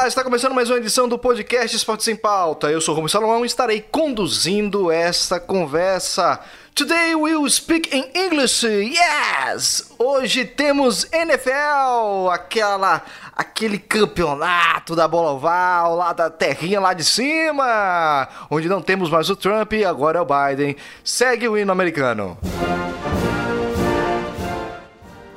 Olá, está começando mais uma edição do podcast Esporte Sem Pauta. Eu sou o Rubens Salomão e estarei conduzindo esta conversa. Today we'll speak in English, yes! Hoje temos NFL, aquela, aquele campeonato da bola oval, lá da terrinha lá de cima, onde não temos mais o Trump e agora é o Biden. Segue o hino americano.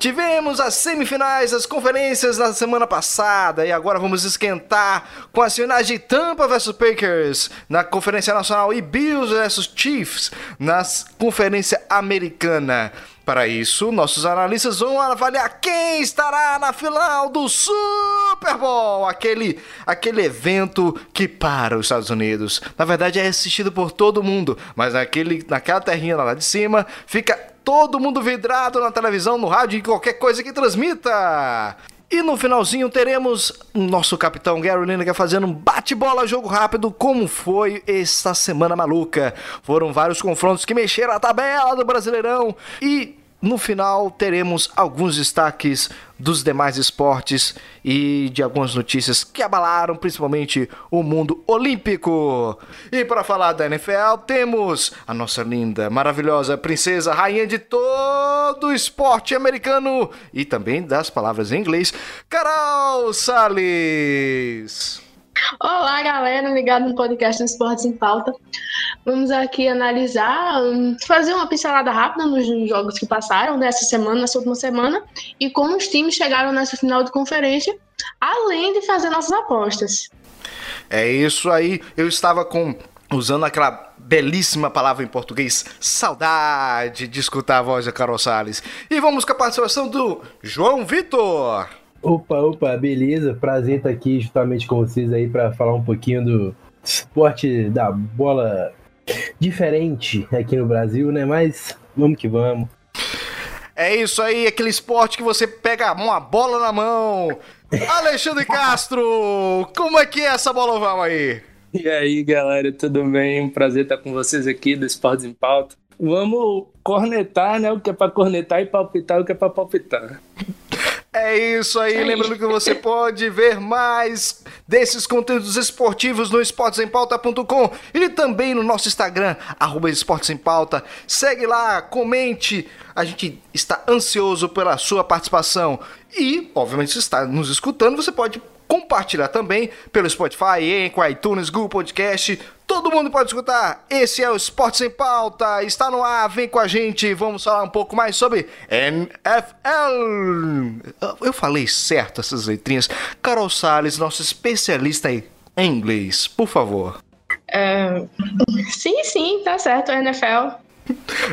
Tivemos as semifinais das conferências na semana passada e agora vamos esquentar com as finais de Tampa vs Packers na Conferência Nacional e Bills vs Chiefs na Conferência Americana. Para isso, nossos analistas vão avaliar quem estará na final do Super Bowl, aquele, aquele evento que para os Estados Unidos. Na verdade, é assistido por todo mundo, mas naquele, naquela terrinha lá de cima fica todo mundo vidrado na televisão, no rádio e qualquer coisa que transmita. E no finalzinho teremos nosso capitão Gary Lineker fazendo um bate-bola jogo rápido, como foi esta semana maluca. Foram vários confrontos que mexeram a tabela do Brasileirão e no final, teremos alguns destaques dos demais esportes e de algumas notícias que abalaram principalmente o mundo olímpico. E para falar da NFL, temos a nossa linda, maravilhosa princesa, rainha de todo o esporte americano e também das palavras em inglês, Carol Salles. Olá, galera, ligado no podcast do Esportes em Pauta. Vamos aqui analisar, hum, fazer uma pincelada rápida nos jogos que passaram nessa semana, nessa última semana, e como os times chegaram nessa final de conferência, além de fazer nossas apostas. É isso aí, eu estava com usando aquela belíssima palavra em português, saudade de escutar a voz da Carol Salles. E vamos com a participação do João Vitor. Opa, opa, beleza? Prazer estar aqui justamente com vocês aí para falar um pouquinho do esporte da bola diferente aqui no Brasil, né? Mas vamos que vamos. É isso aí, aquele esporte que você pega uma bola na mão. Alexandre Castro, como é que é essa bola oval aí? E aí, galera, tudo bem? Um prazer estar com vocês aqui do Esportes em Pauta. Vamos cornetar, né? O que é para cornetar e palpitar o que é para palpitar. É isso aí, lembrando que você pode ver mais desses conteúdos esportivos no esportesempauta.com e também no nosso Instagram, arroba Esportes em Pauta. Segue lá, comente, a gente está ansioso pela sua participação. E, obviamente, se está nos escutando, você pode compartilhar também pelo Spotify, Anchor, iTunes, Google Podcast. Todo mundo pode escutar. Esse é o Esporte Sem Pauta. Está no ar. Vem com a gente. Vamos falar um pouco mais sobre NFL. Eu falei certo essas letrinhas. Carol Salles, nosso especialista em inglês. Por favor. Uh, sim, sim, tá certo. NFL.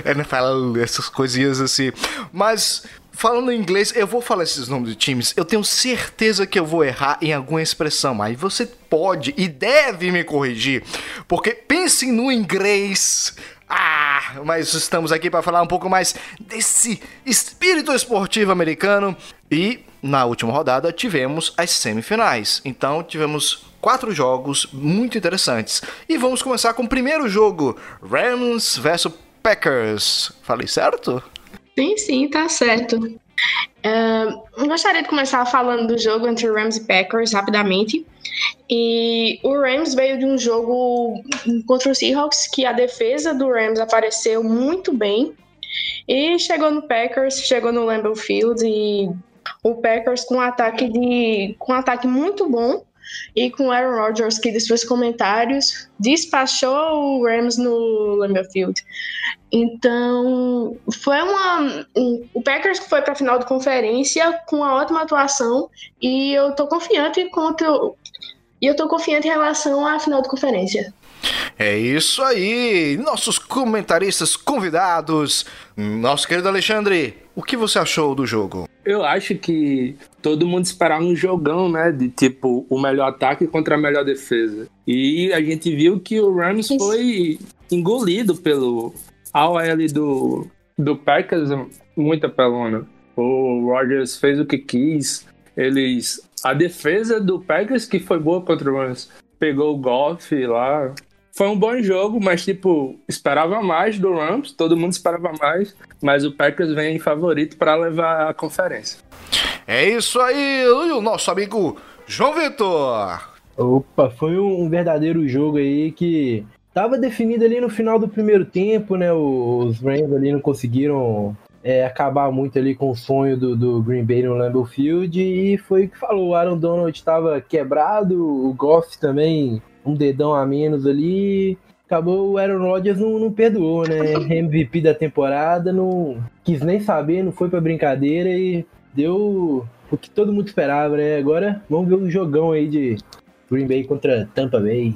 NFL, essas coisinhas assim. Mas falando em inglês, eu vou falar esses nomes de times. Eu tenho certeza que eu vou errar em alguma expressão. Aí você pode e deve me corrigir. Porque pensem no inglês. Ah, mas estamos aqui para falar um pouco mais desse espírito esportivo americano. E na última rodada tivemos as semifinais. Então tivemos quatro jogos muito interessantes. E vamos começar com o primeiro jogo: Rams versus Packers. Falei certo? Sim, sim, tá certo. Uh, gostaria de começar falando do jogo entre Rams e Packers rapidamente. E o Rams veio de um jogo contra o Seahawks que a defesa do Rams apareceu muito bem. E chegou no Packers, chegou no Lambeau Field e o Packers com um ataque de com um ataque muito bom e com Aaron Rodgers, que de seus comentários despachou o Rams no Lambeau Field. Então, foi uma. Um, o Packers foi para a final de conferência com uma ótima atuação e eu tô confiante contra. E eu tô confiante em relação à final de conferência. É isso aí, nossos comentaristas convidados. Nosso querido Alexandre, o que você achou do jogo? Eu acho que todo mundo esperava um jogão, né? De tipo, o melhor ataque contra a melhor defesa. E a gente viu que o Rams foi engolido pelo AOL do, do Packers, muita pelona. O Rodgers fez o que quis. Eles. A defesa do Packers, que foi boa contra o Rams, pegou o Goff lá, foi um bom jogo, mas, tipo, esperava mais do Rams, todo mundo esperava mais, mas o Packers vem favorito para levar a conferência. É isso aí, o nosso amigo João Vitor! Opa, foi um verdadeiro jogo aí que tava definido ali no final do primeiro tempo, né? Os Rams ali não conseguiram é, acabar muito ali com o sonho do, do Green Bay no Lambeau Field e foi o que falou. O Aaron Donald estava quebrado, o Goff também um dedão a menos ali. Acabou o Aaron Rodgers não, não perdoou, né? MVP da temporada, não quis nem saber, não foi pra brincadeira e deu o que todo mundo esperava, né? Agora vamos ver um jogão aí de Green Bay contra Tampa Bay.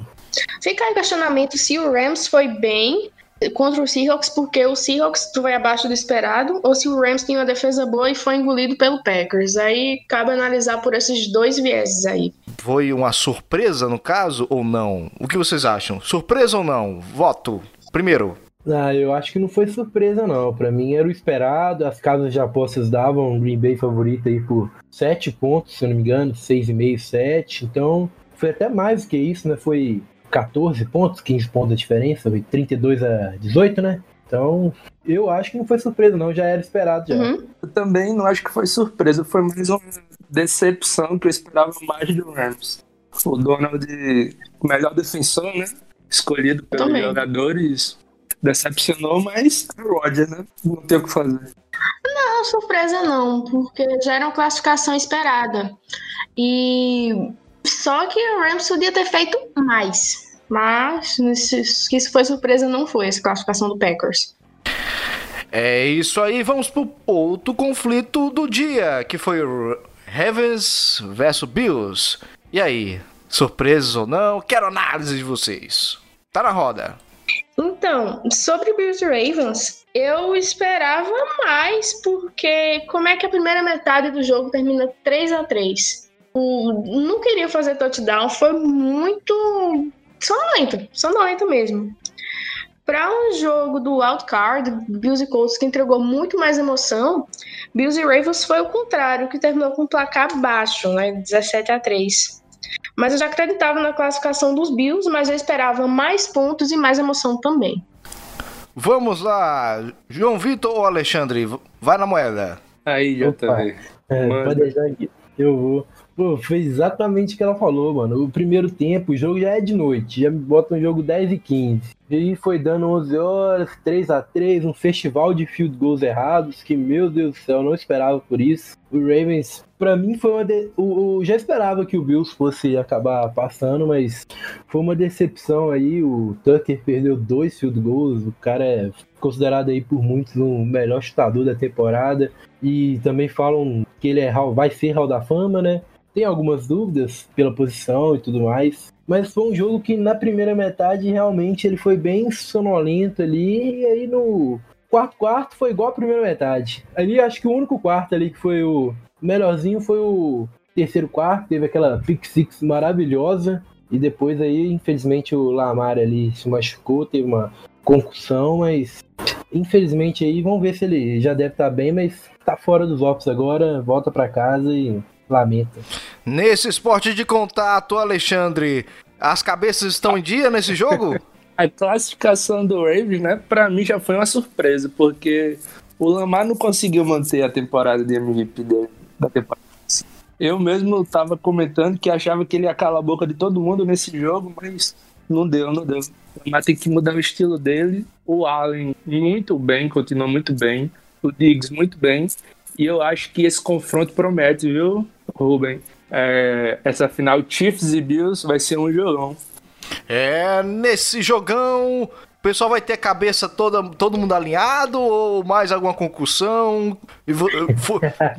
Fica aí o questionamento se o Rams foi bem contra o Seahawks porque o Seahawks foi abaixo do esperado ou se o Rams tinha uma defesa boa e foi engolido pelo Packers. Aí cabe analisar por esses dois vieses aí. Foi uma surpresa no caso ou não? O que vocês acham? Surpresa ou não? Voto. Primeiro. Ah, eu acho que não foi surpresa não. Para mim era o esperado. As casas de apostas davam Green Bay favorito aí por 7 pontos, se eu não me engano, 6,5, 7. Então, foi até mais do que isso, né? Foi 14 pontos, 15 pontos a diferença, foi 32 a 18, né? Então, eu acho que não foi surpresa, não, já era esperado já. Uhum. Eu também não acho que foi surpresa, foi mais uma decepção que eu esperava mais do Rams. O Donald, melhor defensor, né? Escolhido pelos jogadores, decepcionou, mas Roger, né? Não tem o que fazer. Não, surpresa não, porque já era uma classificação esperada. E só que o Rams podia ter feito mais. Mas que isso foi surpresa não foi essa classificação do Packers. É isso aí, vamos pro outro conflito do dia, que foi o Ravens versus Bills. E aí, surpresas ou não? Quero análise de vocês. Tá na roda. Então, sobre Bills Ravens, eu esperava mais, porque como é que a primeira metade do jogo termina 3 a 3 Não queria fazer touchdown, foi muito sonolento, sonolento mesmo. Para um jogo do Card, Bills e Colts, que entregou muito mais emoção, Bills e Ravens foi o contrário, que terminou com um placar baixo, né, 17 a 3. Mas eu já acreditava na classificação dos Bills, mas eu esperava mais pontos e mais emoção também. Vamos lá, João Vitor ou Alexandre? Vai na moeda. Aí, também. É, pode deixar aqui. Eu vou. Pô, foi exatamente o que ela falou, mano. O primeiro tempo, o jogo já é de noite, já bota um jogo 10 e 15. E foi dando 11 horas, 3 a 3 um festival de field goals errados, que, meu Deus do céu, não esperava por isso. O Ravens, para mim, foi uma. De... O, o, já esperava que o Bills fosse acabar passando, mas foi uma decepção aí. O Tucker perdeu dois field goals, o cara é considerado aí por muitos o melhor chutador da temporada. E também falam que ele é, vai ser Hall da Fama, né? Tem algumas dúvidas pela posição e tudo mais. Mas foi um jogo que na primeira metade realmente ele foi bem sonolento ali. E aí no quarto quarto foi igual a primeira metade. Ali acho que o único quarto ali que foi o melhorzinho foi o terceiro quarto. Teve aquela pick six maravilhosa. E depois aí, infelizmente, o Lamar ali se machucou, teve uma concussão, mas infelizmente aí, vamos ver se ele já deve estar bem, mas tá fora dos office agora, volta para casa e lamenta. Nesse esporte de contato, Alexandre, as cabeças estão em dia nesse jogo? A classificação do Ravens, né, para mim já foi uma surpresa, porque o Lamar não conseguiu manter a temporada de MVP dele, da temporada. Eu mesmo estava comentando que achava que ele ia calar a boca de todo mundo nesse jogo, mas não deu, não deu. O Lamar tem que mudar o estilo dele. O Allen muito bem, continua muito bem. O Diggs muito bem. E eu acho que esse confronto promete, viu? Ruben. É, essa final Chiefs e Bills vai ser um jogão. É, nesse jogão, o pessoal vai ter a cabeça toda, todo mundo alinhado ou mais alguma concussão?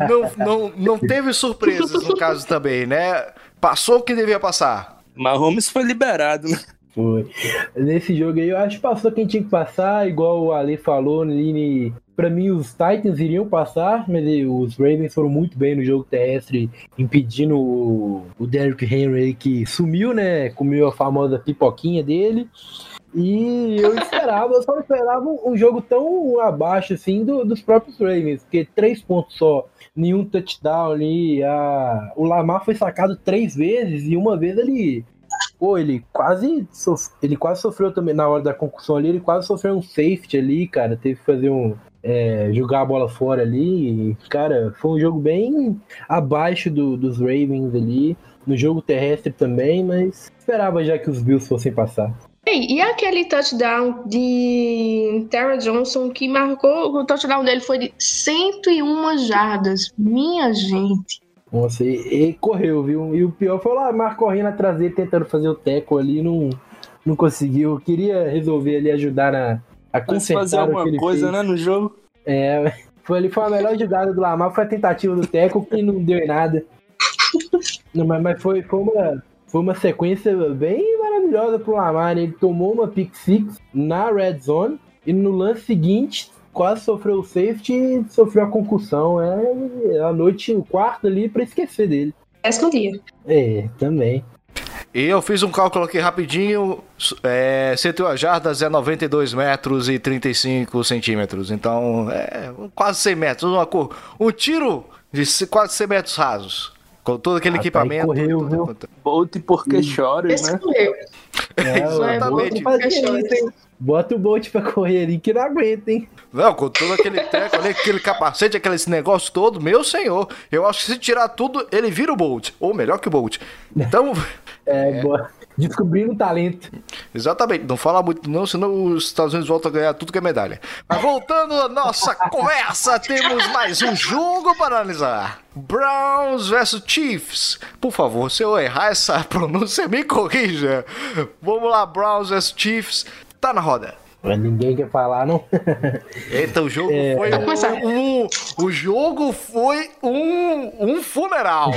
não, não, não teve surpresas no caso também, né? Passou o que devia passar. Mahomes foi liberado, né? Foi. Nesse jogo aí, eu acho que passou quem tinha que passar, igual o Ali falou, Lini para mim, os Titans iriam passar, mas os Ravens foram muito bem no jogo terrestre, impedindo o, o Derrick Henry, que sumiu, né? Comeu a famosa pipoquinha dele. E eu esperava, eu só esperava um jogo tão abaixo assim do, dos próprios Ravens, porque três pontos só, nenhum touchdown ali. A, o Lamar foi sacado três vezes e uma vez ele pô, ele quase, sof... ele quase sofreu também na hora da concussão ali, ele quase sofreu um safety ali, cara. Teve que fazer um, é, jogar a bola fora ali. E, cara, foi um jogo bem abaixo do, dos Ravens ali. No jogo terrestre também, mas esperava já que os Bills fossem passar. E aquele touchdown de Terra Johnson que marcou, o touchdown dele foi de 101 jardas. Minha gente. Nossa, e, e correu, viu? E o pior foi lá, Marco correndo atrás dele, tentando fazer o teco ali, não, não conseguiu. Queria resolver ali, ajudar na, a consertar fazer alguma coisa, fez. né, no jogo. É, foi ali, foi a melhor jogada do Lamar, foi a tentativa do teco que não deu em nada. Não, mas, mas foi, foi uma foi uma sequência bem maravilhosa pro Lamar. Ele tomou uma pick six na red zone e no lance seguinte quase sofreu o safety e sofreu a concussão. É a noite, o quarto ali para esquecer dele. Esse no dia. É, também. E eu fiz um cálculo aqui rapidinho. É, 101 jardas é 92 metros e 35 centímetros. Então, é quase 100 metros. Uma, um tiro de quase 100 metros rasos. Com todo aquele Ah, tá, equipamento. correu, tudo viu? quanto- Bolt porque chora, né? correu. É, Exatamente. bota, isso, o Bolt pra correr ali que não aguenta, hein? Não, com todo aquele teco ali, aquele capacete, aquele negócio todo, meu senhor. Eu acho que se tirar tudo, ele vira o Bolt. Ou melhor que o Bolt. Então, É, boa. descobrindo o talento. exatamente. Não fala muito não, senão os Estados Unidos voltam a ganhar tudo que é medalha. Mas voltando à nossa conversa, temos mais um jogo para analisar. Browns versus Chiefs. Por favor, se eu errar essa pronúncia, me corrija. Vamos lá, Browns versus Chiefs. Tá na roda. Mas ninguém quer falar, não. Eita, o jogo É. foi um, um- O jogo foi um, um funeral.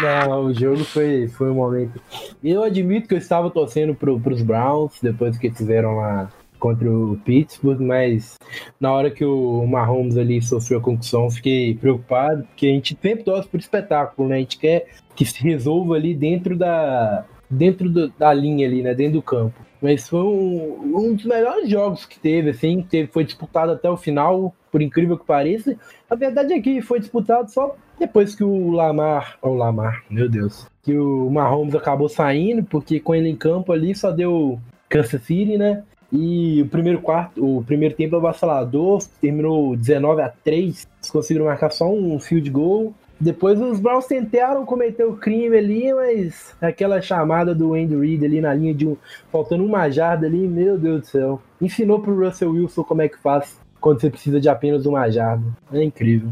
Não, o jogo foi, foi um momento. Eu admito que eu estava torcendo pro, pros Browns depois que fizeram lá contra o Pittsburgh, mas na hora que o Mahomes ali sofreu a concussão, fiquei preocupado, porque a gente sempre torce por espetáculo, né? A gente quer que se resolva ali dentro da dentro do- da linha ali, né? Dentro do campo. Mas foi um, um dos melhores jogos que teve, assim, teve, foi disputado até o final, por incrível que pareça. A verdade é que foi disputado só depois que o Lamar, o Lamar, meu Deus, que o Mahomes acabou saindo, porque com ele em campo ali só deu Kansas City, né? E o primeiro quarto, o primeiro tempo avassalador, terminou 19 a 3, eles conseguiram marcar só um field goal. Depois os Browns tentaram cometer o crime ali, mas aquela chamada do Andy Reid ali na linha de um, faltando uma jarda ali, meu Deus do céu. Ensinou pro Russell Wilson como é que faz quando você precisa de apenas uma jarda. É incrível.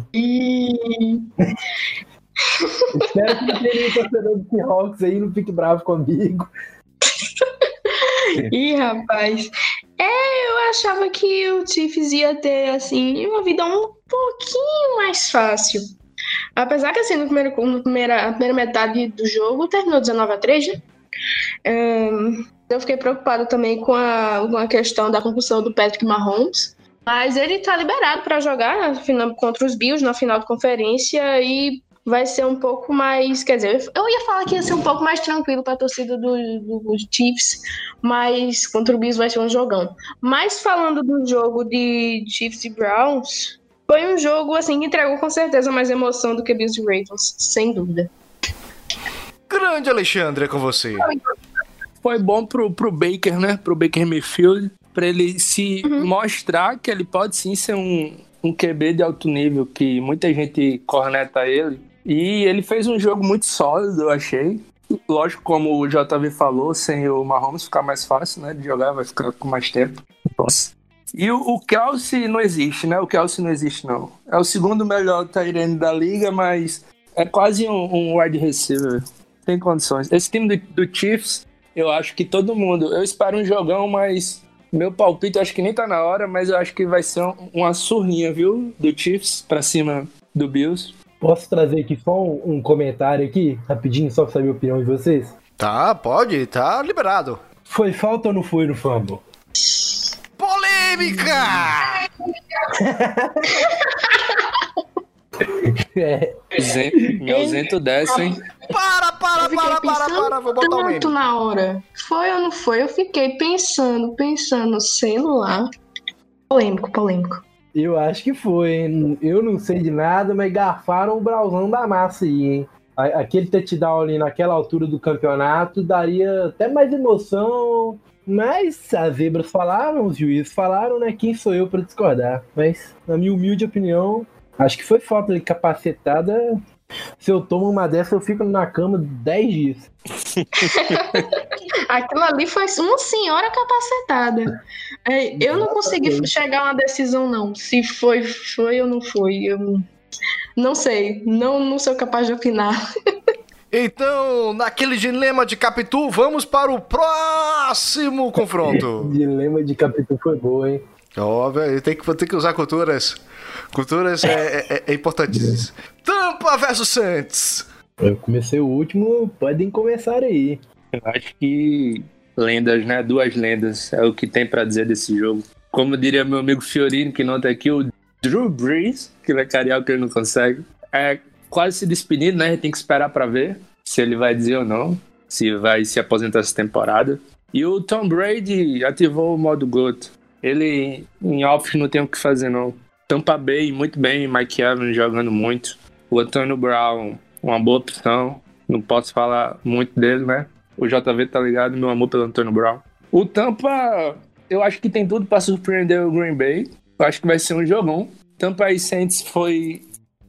Espero que tenha torcedor do Seahawks aí não fique bravo comigo. Ih, rapaz. É, eu achava que o Chiefs ia ter, assim, uma vida um pouquinho mais fácil. Apesar que, assim, no primeiro, no primeira, a primeira metade do jogo terminou 19 a 3, né? Ahn, eu fiquei preocupada também com a, com a questão da concussão do Patrick Mahomes. Mas ele tá liberado para jogar final, contra os Bills na final de conferência e vai ser um pouco mais. Quer dizer, eu ia falar que ia ser um pouco mais tranquilo para a torcida do- do- dos Chiefs, mas contra o Bills vai ser um jogão. Mas falando do jogo de Chiefs e Browns, foi um jogo assim que entregou com certeza mais emoção do que Bills e Ravens, sem dúvida. Grande Alexandre, é com você. Foi bom pro, pro Baker, né? Pro Baker Mayfield, pra ele se mostrar que ele pode sim ser um, um QB de alto nível, que muita gente corneta ele. E ele fez um jogo muito sólido, eu achei. Lógico, como o JV falou, sem o Mahomes ficar mais fácil, né? De jogar, vai ficar com mais tempo. Nossa. E o, o Kelsey não existe, né? O Kelsey não existe, não. É o segundo melhor Tyrene da liga, mas é quase um, um wide receiver. Tem condições. Esse time do, do Chiefs, eu acho que todo mundo. Eu espero um jogão, mas meu palpite acho que nem tá na hora, mas eu acho que vai ser um- uma surrinha, viu? Do Chiefs pra cima do Bills. Posso trazer aqui só um, um comentário aqui, rapidinho, só pra saber a opinião de vocês? Tá, pode, tá liberado. Foi falta ou não foi no fumble? Polêmica! É, Me ausento dessa, hein? Para, para, Eu fiquei para, para, pensando para, vou botar o meme. tanto na hora. Foi ou não foi? Eu fiquei pensando, pensando, sei lá. Polêmico, polêmico. eu acho que foi, hein? Eu não sei de nada, mas garfaram o brauzão da massa aí, hein? Aquele touchdown ali naquela altura do campeonato daria até mais emoção, Mas as zebras falaram, os juízes falaram, né? Quem sou eu para discordar? Mas, na minha humilde opinião, acho que foi falta de capacitada. Se eu tomo uma dessa, eu fico na cama 10 dias. Aquilo ali foi uma senhora capacitada. É, eu não consegui chegar a uma decisão, não. Se foi, foi ou não foi. Eu não sei. Não, não sou capaz de opinar. Então, naquele dilema de Capitu, vamos para o próximo confronto. dilema de Capitu foi boa, hein? Óbvio, tem que, tem que usar culturas. Culturas é, é, é importantíssimo. Tampa versus Santos. Eu comecei o último, podem começar aí. Eu acho que lendas, né? Duas lendas é o que tem para dizer desse jogo. Como diria meu amigo Fiorino, que não tá aqui, o Drew Brees, que vai carear o que ele não consegue. É quase se despedindo, né? A gente tem que esperar para ver se ele vai dizer ou não, se vai se aposentar essa temporada. E o Tom Brady ativou o modo GOAT. Ele em off não tem o que fazer, não. Tampa Bay, muito bem, Mike Evans jogando muito. O Antônio Brown, uma boa opção. Não posso falar muito dele, né? O JV tá ligado, meu amor pelo Antônio Brown. O Tampa, eu acho que tem tudo para surpreender o Green Bay. Eu acho que vai ser um jogão. Tampa e Saints foi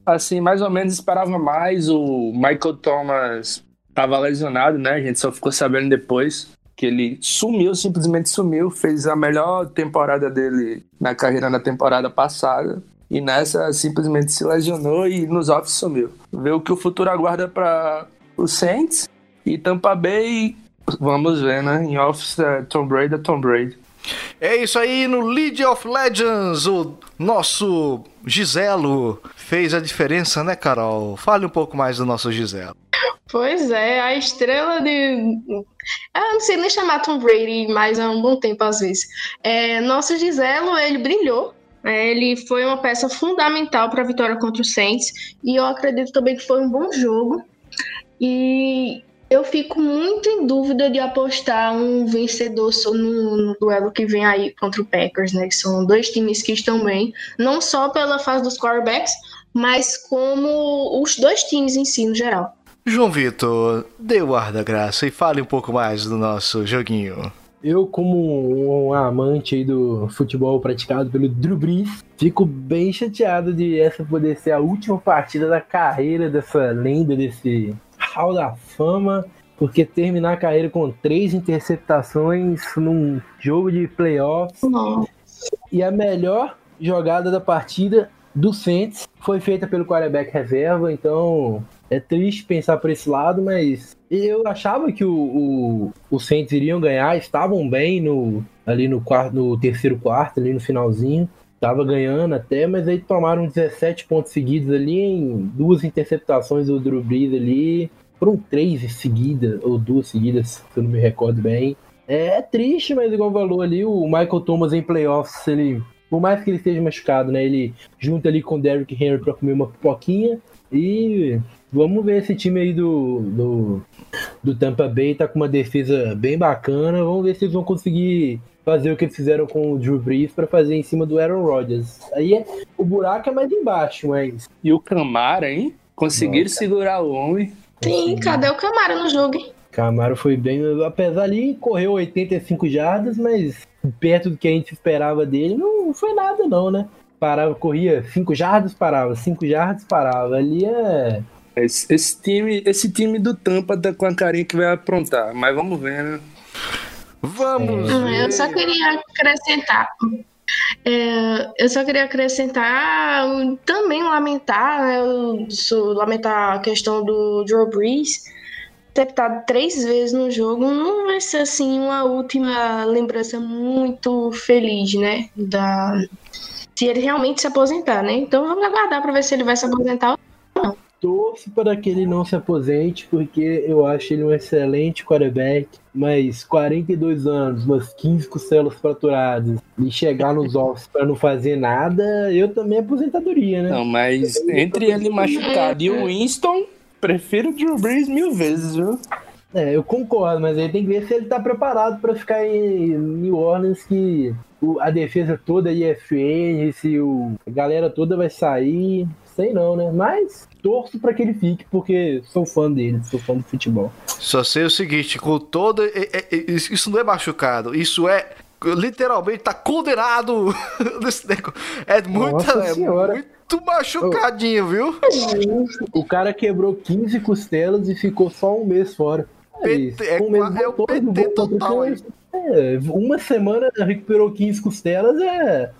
assim, mais ou menos esperava mais. O Michael Thomas estava lesionado, né? A gente só ficou sabendo depois que ele sumiu, simplesmente sumiu. Fez a melhor temporada dele na carreira na temporada passada. E nessa simplesmente se lesionou e nos offs sumiu. Ver o que o futuro aguarda para o Saints e Tampa Bay. Vamos ver, né? Em offs, é Tom Brady é Tom Brady. É isso aí, no League of Legends, o nosso Giselo fez a diferença, né, Carol? Fale um pouco mais do nosso Giselo. Pois é, a estrela de. Eu não sei nem chamar Tom Brady mais há um bom tempo, às vezes. É, nosso Giselo, ele brilhou. É, ele foi uma peça fundamental para a vitória contra o Saints. E eu acredito também que foi um bom jogo. E eu fico muito em dúvida de apostar um vencedor no, no, duelo que vem aí contra o Packers, né? Que são dois times que estão bem, não só pela fase dos quarterbacks, mas como os dois times em si, no geral. João Vitor, dê o ar da graça e fale um pouco mais do nosso joguinho. Eu, como um amante do futebol praticado pelo Drew Brees, fico bem chateado de essa poder ser a última partida da carreira dessa lenda, desse Hall da Fama, porque terminar a carreira com três interceptações num jogo de playoffs e a melhor jogada da partida do Saints foi feita pelo quarterback reserva, então é triste pensar por esse lado, mas eu achava que o, o, o Saints iriam ganhar, estavam bem no, ali no, quarto, no terceiro quarto, ali no finalzinho. Tava ganhando até, mas aí tomaram 17 pontos seguidos ali em duas interceptações do Drew Brees ali. Foram três seguidas, ou duas seguidas, se eu não me recordo bem. É triste, mas igual falou ali, o Michael Thomas em playoffs, ele, por mais que ele esteja machucado, né? Ele junta ali com o Derrick Henry para comer uma pipoquinha. E vamos ver esse time aí do, do, do Tampa Bay, tá com uma defesa bem bacana. Vamos ver se eles vão conseguir fazer o que eles fizeram com o Drew Brees para fazer em cima do Aaron Rodgers. Aí é, o buraco é mais embaixo, mas. E o Camara, hein? Conseguiram Nossa. segurar o homem. Sim, cadê o Camaro no jogo? hein? Camaro foi bem, apesar ali, correu 85 jardas, mas perto do que a gente esperava dele, não foi nada não, né? Parava, corria 5 jardas, parava, 5 jardas, parava. Ali é. Esse, esse time, esse time do Tampa tá com a carinha que vai aprontar, mas vamos ver, né? Vamos! Ah, ver. Eu só queria acrescentar. É, eu só queria acrescentar, também lamentar, né, eu sou- lamentar a questão do Drew Brees ter estado três vezes no jogo. Não vai ser assim uma última lembrança muito feliz, né? Da, se ele realmente se aposentar, né? Então vamos aguardar para ver se ele vai se aposentar. Torço para que ele não se aposente, porque eu acho ele um excelente quarterback, mas 42 anos, umas 15 costelas fraturadas, e chegar nos offs para não fazer nada, eu também aposentadoria, né? Não, mas entre ele machucado e o Winston, prefiro o Drew Brees mil vezes, viu? É, eu concordo, mas aí tem que ver se ele tá preparado para ficar em New Orleans, que a defesa toda aí é se o, a galera toda vai sair, sei não, né? Mas torço pra que ele fique, porque sou fã dele, sou fã do futebol. Só sei o seguinte, com todo. é- é- é- Isso não é machucado, isso é. Literalmente tá condenado nesse negócio. É muito, Nossa é muito machucadinho, viu? O cara quebrou 15 costelas e ficou só um mês fora. PT Aí, é um mês é o PT total. É, uma semana recuperou 15 costelas, é. é,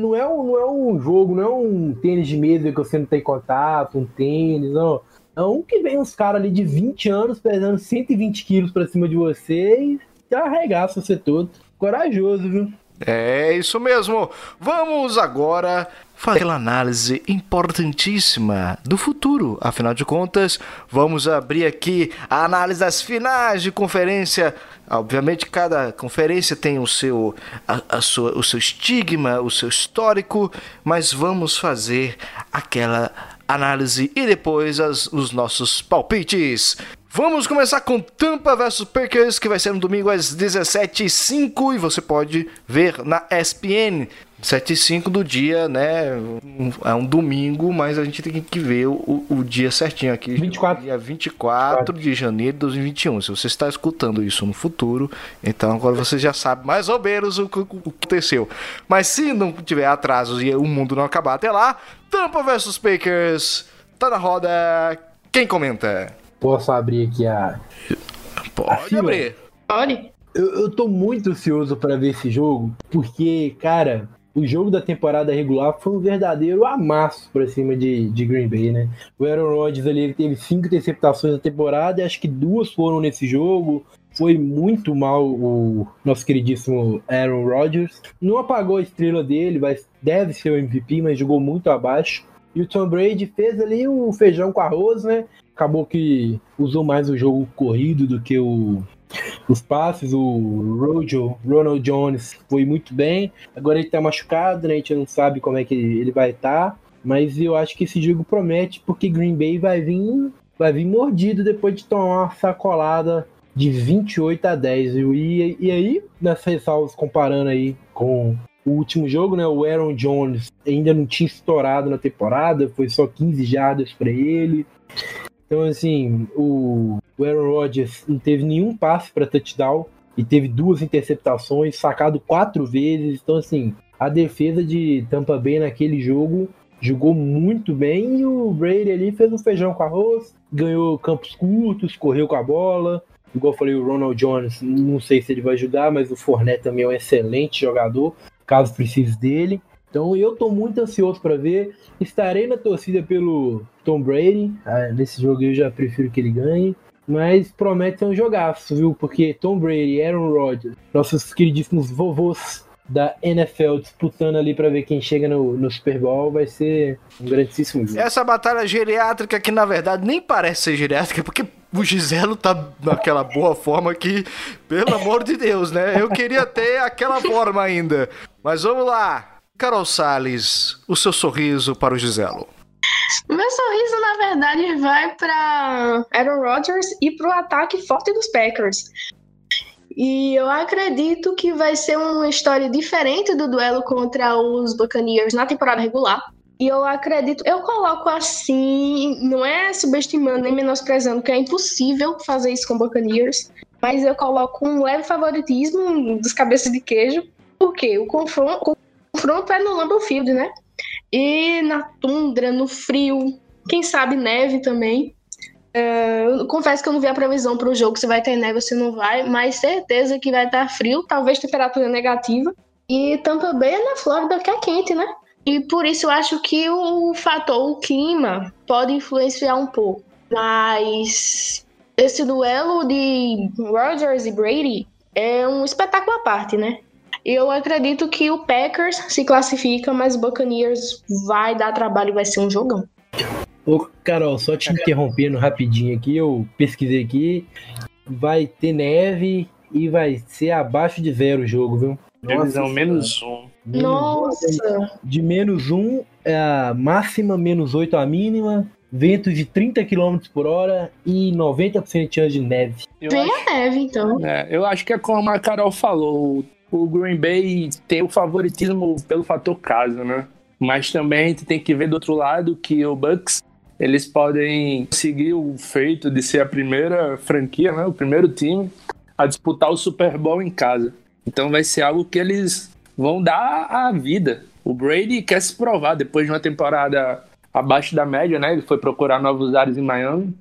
Não é, um, não é um jogo, não é um tênis de mesa que você não tem contato, um tênis, não. É um que vem uns caras ali de 20 anos pesando 120 quilos pra cima de você e arregaça você todo. Corajoso, viu? É isso mesmo. Vamos agora fazer aquela análise importantíssima do futuro. Afinal de contas, vamos abrir aqui a análise das finais de conferência. Obviamente, cada conferência tem o seu, a, a sua, o seu estigma, o seu histórico, mas vamos fazer aquela análise e depois as- os nossos palpites. Vamos começar com Tampa vs Packers, que vai ser no domingo às 17h05 e você pode ver na ESPN. 7h05 do dia, né? Um- É um domingo, mas a gente tem que ver o, o dia certinho aqui. 24. Dia 24 de janeiro de 2021. Se você está escutando isso no futuro, então agora você já sabe mais ou menos o que, o que aconteceu. Mas se não tiver atrasos e o mundo não acabar até lá, Tampa vs Packers, tá na roda. Quem comenta? Posso abrir aqui a, Pode Fila. abrir. Olha, Eu, eu tô muito ansioso pra ver esse jogo, porque, cara, o jogo da temporada regular foi um verdadeiro amasso pra cima de, de Green Bay, né? O Aaron Rodgers ali ele teve cinco interceptações na temporada acho que duas foram nesse jogo. Foi muito mal o nosso queridíssimo Aaron Rodgers. Não apagou a estrela dele, mas deve ser o MVP, mas jogou muito abaixo. E o Tom Brady fez ali o feijão com arroz, né? Acabou que usou mais o jogo corrido do que o, os passes, o Rojo, Ronald Jones foi muito bem. Agora ele tá machucado, né? A gente não sabe como é que ele vai estar. Mas eu acho que esse jogo promete, porque Green Bay vai vir, vai vir mordido depois de tomar uma sacolada de 28 a 10. viu? E, e aí, nas ressalvas, comparando aí com o último jogo, né? O Aaron Jones ainda não tinha estourado na temporada, foi só 15 jardas para ele. Então, assim, o, Aaron Rodgers não teve nenhum passe para touchdown e teve duas interceptações, sacado quatro vezes. Então, assim, a defesa de Tampa Bay naquele jogo jogou muito bem e o Brady ali fez um feijão com arroz, ganhou campos curtos, correu com a bola. Igual eu falei, o Ronald Jones, não sei se ele vai jogar, mas o Fournette também é um excelente jogador, caso precise dele. Então eu tô muito ansioso para ver. Estarei na torcida pelo Tom Brady. Ah, nesse jogo eu já prefiro que ele ganhe. Mas promete ser um jogaço, viu? Porque Tom Brady, Aaron Rodgers, nossos queridíssimos vovôs da NFL disputando ali para ver quem chega no, no Super Bowl, vai ser um grandíssimo jogo. Essa batalha geriátrica que na verdade nem parece ser geriátrica, porque o Giselo tá naquela boa forma que, pelo amor de Deus, né? Eu queria ter aquela forma ainda. Mas vamos lá. Carol Salles, o seu sorriso para o Giselo. meu sorriso, na verdade, vai para Aaron Rodgers e pro ataque forte dos Packers. E eu acredito que vai ser uma história diferente do duelo contra os Buccaneers na temporada regular. E eu acredito, eu coloco assim, não é subestimando nem menosprezando, que é impossível fazer isso com o Buccaneers, mas eu coloco um leve favoritismo dos cabeças de queijo, porque o confronto, o confronto é no Lambeau Field, né? E na tundra, no frio, quem sabe neve também. Eu confesso que eu não vi a previsão para o jogo se vai ter neve ou se não vai, mas certeza que vai estar frio, talvez temperatura negativa. E Tampa Bay é na Flórida que é quente, né? E por isso eu acho que o fator, o clima, pode influenciar um pouco. Mas esse duelo de Rodgers e Brady é um espetáculo à parte, né? Eu acredito que o Packers se classifica, mas o Buccaneers vai dar trabalho e vai ser um jogão. Ô, Carol, só te interrompendo rapidinho aqui, eu pesquisei aqui. Vai ter neve e vai ser abaixo de zero o jogo, viu? Previsão Nossa menos um. Nossa! De menos 1 é a máxima, menos 8 a mínima, ventos de 30 km por hora e 90% de chance de neve. Eu Vem acho, a neve, então. é, eu acho que é como a Carol falou. O Green Bay tem o favoritismo pelo fator casa, né? Mas também a gente tem que ver do outro lado que o Bucks eles podem seguir o feito de ser a primeira franquia, né, o primeiro time a disputar o Super Bowl em casa. Então vai ser algo que eles vão dar a vida. O Brady quer se provar depois de uma temporada abaixo da média, né? Ele foi procurar novos ares em Miami.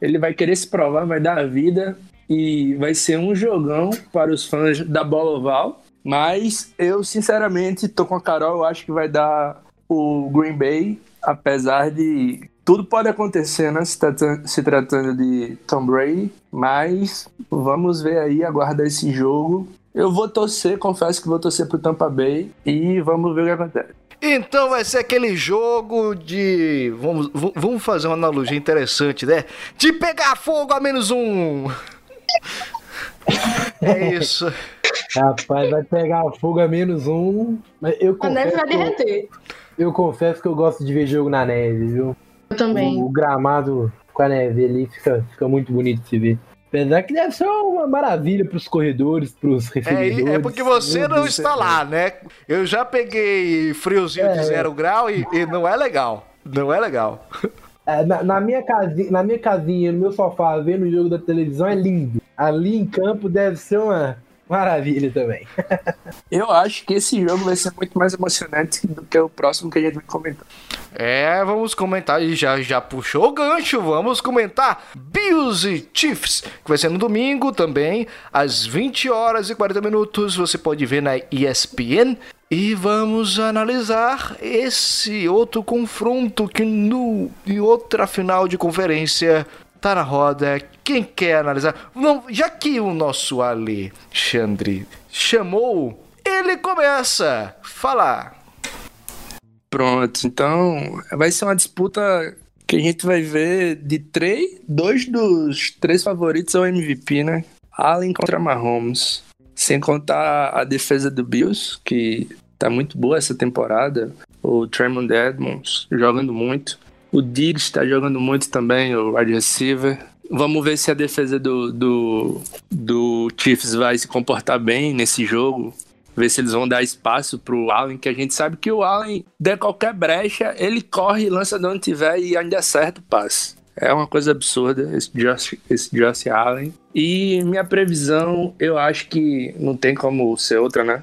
Ele vai querer se provar, vai dar a vida e vai ser um jogão para os fãs da bola oval. Mas eu, sinceramente, tô com a Carol, eu acho que vai dar o Green Bay, apesar de tudo pode acontecer, né? Se tratando, se tratando de Tom Brady, mas vamos ver aí, aguardar esse jogo. Eu vou torcer, confesso que vou torcer pro Tampa Bay e vamos ver o que acontece. Então vai ser aquele jogo de. Vamos, vamos fazer uma analogia interessante, né? De pegar fogo a menos um. É isso. Rapaz, vai pegar fogo a menos um. Mas eu a neve vai derreter. Eu, eu confesso que eu gosto de ver jogo na neve, viu? Eu também. O, o gramado com a neve ali fica, fica muito bonito de se ver. Apesar que deve ser uma maravilha para os corredores, para os referidores. É, é porque você não está lá, né? Eu já peguei friozinho é, de zero grau e, e, não é legal. Não é legal. É, na, na, minha casinha, na minha casinha, no meu sofá, vendo o jogo da televisão é lindo. Ali em campo deve ser uma, Maravilha também. Eu acho que esse jogo vai ser muito mais emocionante do que o próximo que a gente vai comentar. É, vamos comentar e já já puxou o gancho. Vamos comentar Bills e Chiefs, que vai ser no domingo também, às 20 horas e 40 minutos. Você pode ver na ESPN. E vamos analisar esse outro confronto que no em outra final de conferência tá na roda. Quem quer analisar? Já que o nosso Alexandre chamou, ele começa a falar. Pronto, então vai ser uma disputa que a gente vai ver de três, dois dos três favoritos ao MVP, né? Allen contra Mahomes. Sem contar a defesa do Bills, que tá muito boa essa temporada. O Tremont Edmonds jogando muito. O Diggs está jogando muito também, o wide receiver. Vamos ver se a defesa do, do, do Chiefs vai se comportar bem nesse jogo. Ver se eles vão dar espaço pro Allen, que a gente sabe que o Allen, der qualquer brecha, ele corre, lança de onde tiver e ainda acerta o passe. É uma coisa absurda esse Josh, esse Josh Allen. E minha previsão, eu acho que não tem como ser outra, né?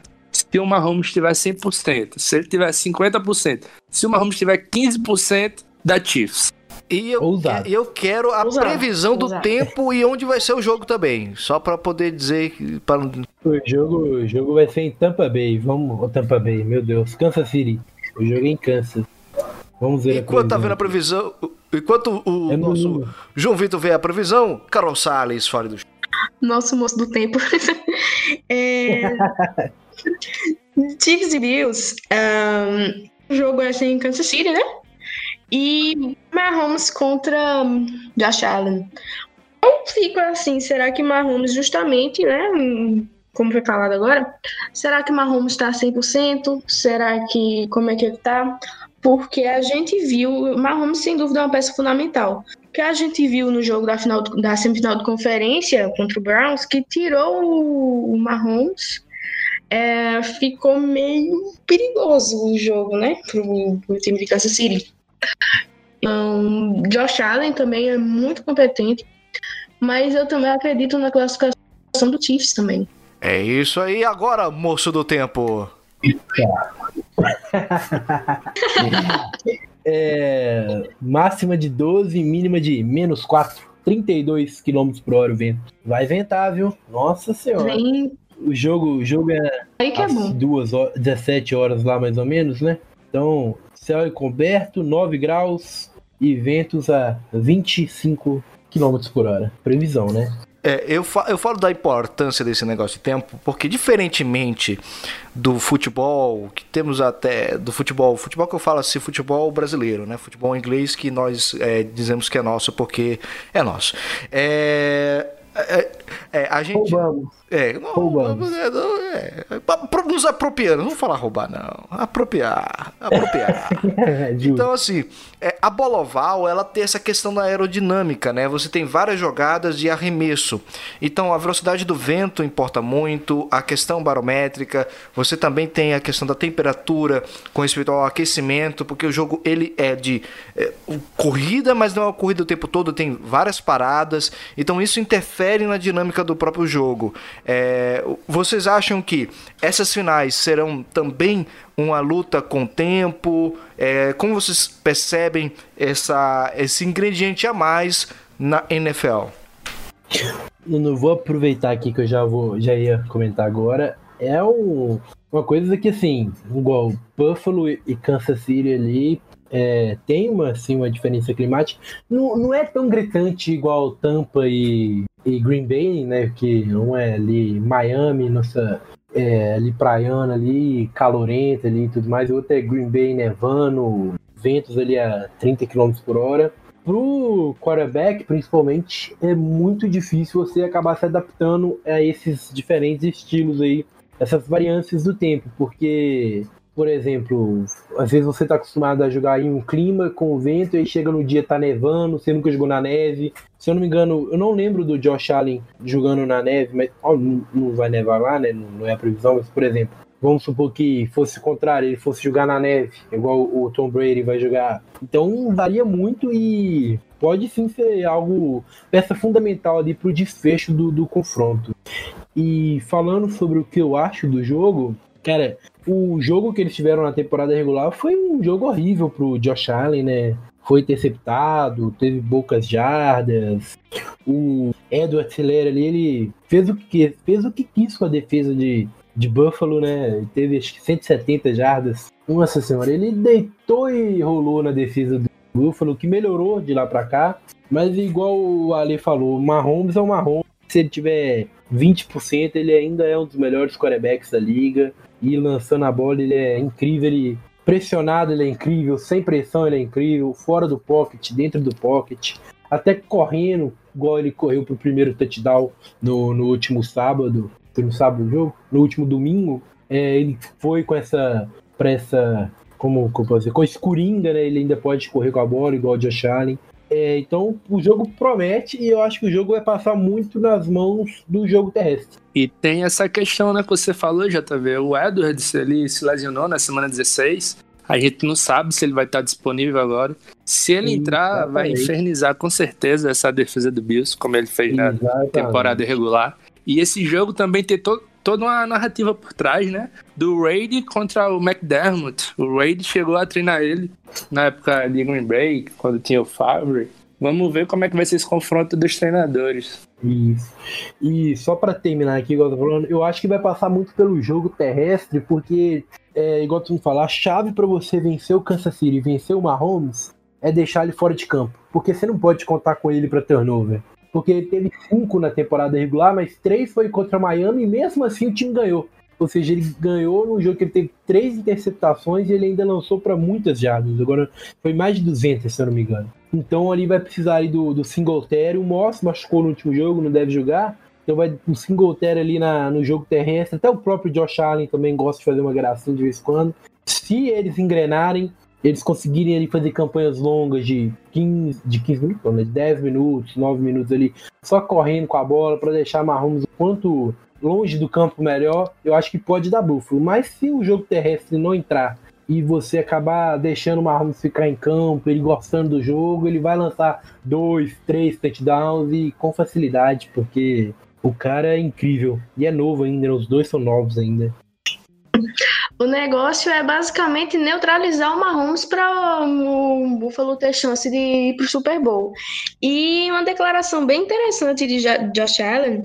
Se o Mahomes tiver 100%, se ele tiver 50%, se o Mahomes tiver 15%, da Chiefs. E eu, eu quero a Ousado. previsão do Ousado. tempo e onde vai ser o jogo também. Só para poder dizer. Pra... O, jogo, o jogo vai ser em Tampa Bay. Vamos. Tampa Bay, meu Deus. Kansas City. O jogo é em Kansas. Vamos ver Enquanto tá vendo a previsão. Enquanto o é nosso no... João Vitor vê a previsão, Carol Salles fora do Nosso moço do tempo. é... Chiefs e Bills. Um, o jogo é assim em Kansas City, né? E Mahomes contra Josh Allen. Eu fico assim, será que Mahomes justamente, né, como foi falado agora, será que Mahomes está 100%? Será que, como é que ele tá? Porque a gente viu, Mahomes sem dúvida é uma peça fundamental. Que a gente viu no jogo da, final, da semifinal de conferência contra o Browns, que tirou o Mahomes, é, ficou meio perigoso o jogo, né, pro, pro time de Kansas City. Um, Josh Allen também é muito competente, mas eu também acredito na classificação do Chiefs também. É isso aí agora, moço do tempo. é, máxima de 12, mínima de menos 4, 32 km por hora o vento. Vai ventar, viu? Nossa senhora. Vem... O jogo, o jogo é, aí que é bom. duas horas, 17 horas lá mais ou menos, né? Então, céu encoberto, 9 graus e ventos a 25 km por hora. Previsão, né? É, eu, fa eu falo da importância desse negócio de tempo, porque diferentemente do futebol, que temos até. Do futebol, futebol que eu falo assim, futebol brasileiro, né? Futebol inglês que nós é, dizemos que é nosso porque é nosso. É, é, é a gente. Roubamos. É, não, Roubamos. é, não, é, nos apropriando, não vou falar roubar, não. Apropriar, apropriar. Justo. Então, assim, é, a bola oval, ela tem essa questão da aerodinâmica, né? Você tem várias jogadas de arremesso. Então, a velocidade do vento importa muito, a questão barométrica, você também tem a questão da temperatura com respeito ao aquecimento, porque o jogo, ele é de é, corrida, mas não é uma corrida o tempo todo, tem várias paradas. Então, isso interfere na dinâmica do próprio jogo. É, vocês acham que essas finais serão também uma luta com o tempo? É, como vocês percebem essa, esse ingrediente a mais na NFL? Eu não vou aproveitar aqui que eu já vou, já ia comentar agora. É um, uma coisa que assim, igual Buffalo e Kansas City ali, é, tem uma, assim, uma diferença climática. Não, não é tão gritante igual Tampa e, e Green Bay, né? Que um é ali Miami, nossa é, ali praiana ali, calorenta ali e tudo mais, e outro é Green Bay nevando, ventos ali a 30 km por hora. Pro quarterback, principalmente, é muito difícil você acabar se adaptando a esses diferentes estilos aí, essas variâncias do tempo, porque, por exemplo, às vezes você tá acostumado a jogar em um clima com vento e chega no dia tá nevando, você nunca jogou na neve. Se eu não me engano, eu não lembro do Josh Allen jogando na neve, mas não, vai nevar lá, né? Não, não é a previsão, mas por exemplo, vamos supor que fosse o contrário, ele fosse jogar na neve, igual o Tom Brady vai jogar. Então varia muito e pode sim ser algo, peça fundamental ali pro desfecho do, do confronto. E falando sobre o que eu acho do jogo, cara, o jogo que eles tiveram na temporada regular foi um jogo horrível pro Josh Allen, né? Foi interceptado, teve poucas jardas. O Edward Hiller ali, ele fez o que fez o que quis com a defesa de, de Buffalo, né? Teve acho que 170 jardas. Nossa senhora, ele deitou e rolou na defesa do Buffalo, que melhorou de lá pra cá. Mas igual o Ale falou, Mahomes é o Mahomes. Se ele tiver 20%, ele ainda é um dos melhores quarterbacks da liga. E lançando a bola, ele é incrível. Ele pressionado, ele é incrível. Sem pressão, ele é incrível. Fora do pocket, dentro do pocket. Até correndo, igual ele correu pro primeiro touchdown no, no último sábado. Foi no sábado jogo? No último domingo. É, ele foi com essa. Pra essa como, como posso dizer, com esse coringa, né? Ele ainda pode correr com a bola, igual o Josh Allen. É, então o jogo promete e eu acho que o jogo vai passar muito nas mãos do jogo terrestre. E tem essa questão, né, que você falou, JV. O Edwards, ele se lesionou na semana 16. A gente não sabe se ele vai estar disponível agora. Se ele entrar, vai Exatamente. infernizar com certeza essa defesa do Bills, como ele fez na Exatamente. temporada regular. E esse jogo também tem to toda uma narrativa por trás, né? Do Raid contra o McDermott. O Raid chegou a treinar ele na época de Green Bay, quando tinha o Favre. Vamos ver como é que vai ser esse confronto dos treinadores. Isso. E só pra terminar aqui, igual eu tô falando, eu acho que vai passar muito pelo jogo terrestre, porque, é, igual tu me falar, a chave pra você vencer o Kansas City e vencer o Mahomes é deixar ele fora de campo. Porque você não pode contar com ele pra turnover. Porque ele teve cinco na temporada regular, mas três foi contra Miami e mesmo assim o time ganhou. Ou seja, ele ganhou num jogo que ele teve três interceptações e ele ainda lançou para muitas jardas. Agora foi mais de 200, se eu não me engano. Então ali vai precisar ali do, do Singletary. O Moss machucou no último jogo, não deve jogar. Então vai um Singletary ali na, no jogo terrestre. Até o próprio Josh Allen também gosta de fazer uma gracinha de vez em quando. Se eles engrenarem, eles conseguirem ali fazer campanhas longas de 15, de 15 minutos, não, né, de 10 minutos, 9 minutos ali, só correndo com a bola para deixar Mahomes o quanto longe do campo melhor, eu acho que pode dar Buffalo. Mas se o jogo terrestre não entrar e você acabar deixando o Mahomes ficar em campo, ele gostando do jogo, ele vai lançar dois, três touchdowns e com facilidade, porque o cara é incrível. E é novo ainda, os dois são novos ainda. O negócio é basicamente neutralizar o Mahomes para o Buffalo ter chance de ir para o Super Bowl. E uma declaração bem interessante de Josh Allen,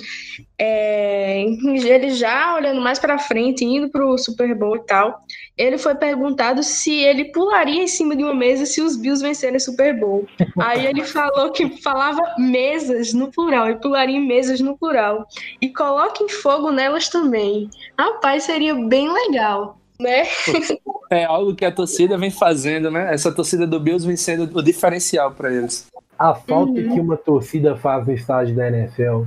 é, ele já olhando mais para frente, indo para o Super Bowl e tal, ele foi perguntado se ele pularia em cima de uma mesa se os Bills vencerem o Super Bowl. Aí ele falou que falava mesas no plural, e pularia em mesas no plural. E coloquem fogo nelas também. Rapaz, seria bem legal, né? É algo que a torcida vem fazendo, né? Essa torcida do Bills vem sendo o diferencial para eles. A falta Uhum. que uma torcida faz no estádio da NFL.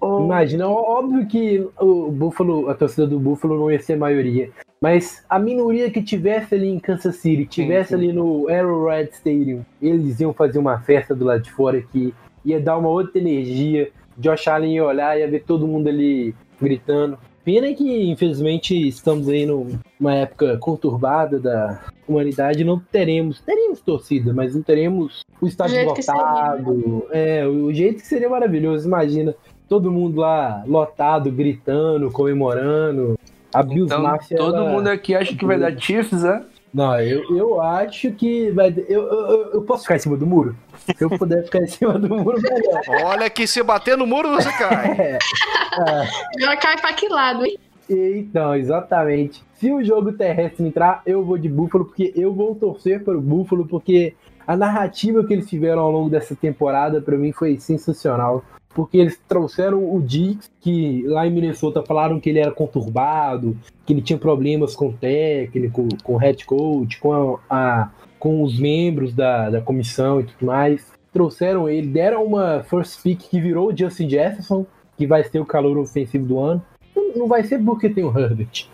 Ou- Imagina, óbvio que o Buffalo, a torcida do Buffalo não ia ser maioria. Mas a minoria que tivesse ali em Kansas City, tivesse sim. ali no Arrowhead Stadium, eles iam fazer uma festa do lado de fora que ia dar uma outra energia. Josh Allen ia olhar, ia ver todo mundo ali gritando. Pena que, infelizmente, estamos aí num- numa época conturbada da humanidade. Não teremos, teremos torcida, mas não teremos o estádio lotado. É, o jeito que seria maravilhoso. Imagina todo mundo lá lotado, gritando, comemorando. A Bills Então, Mafia. todo ela- mundo aqui acha que vai dar Chiefs, é? Não, eu, eu acho que vai. Eu, eu- eu posso ficar em cima do muro? Se eu puder ficar em cima do muro, melhor. Olha que se bater no muro você cai. É, Ela cai pra que lado, hein? então, exatamente. Se o jogo terrestre entrar, eu vou de Buffalo, porque eu vou torcer para o Buffalo, porque a narrativa que eles tiveram ao longo dessa temporada, para mim, foi sensacional. Porque eles trouxeram o Dix, que lá em Minnesota falaram que ele era conturbado, que ele tinha problemas com o técnico, com o head coach, com, a, a- com os membros da, da comissão e tudo mais. Trouxeram ele, deram uma first pick que virou o Justin Jefferson, que vai ser o calor ofensivo do ano. Não- vai ser porque tem o Herbert.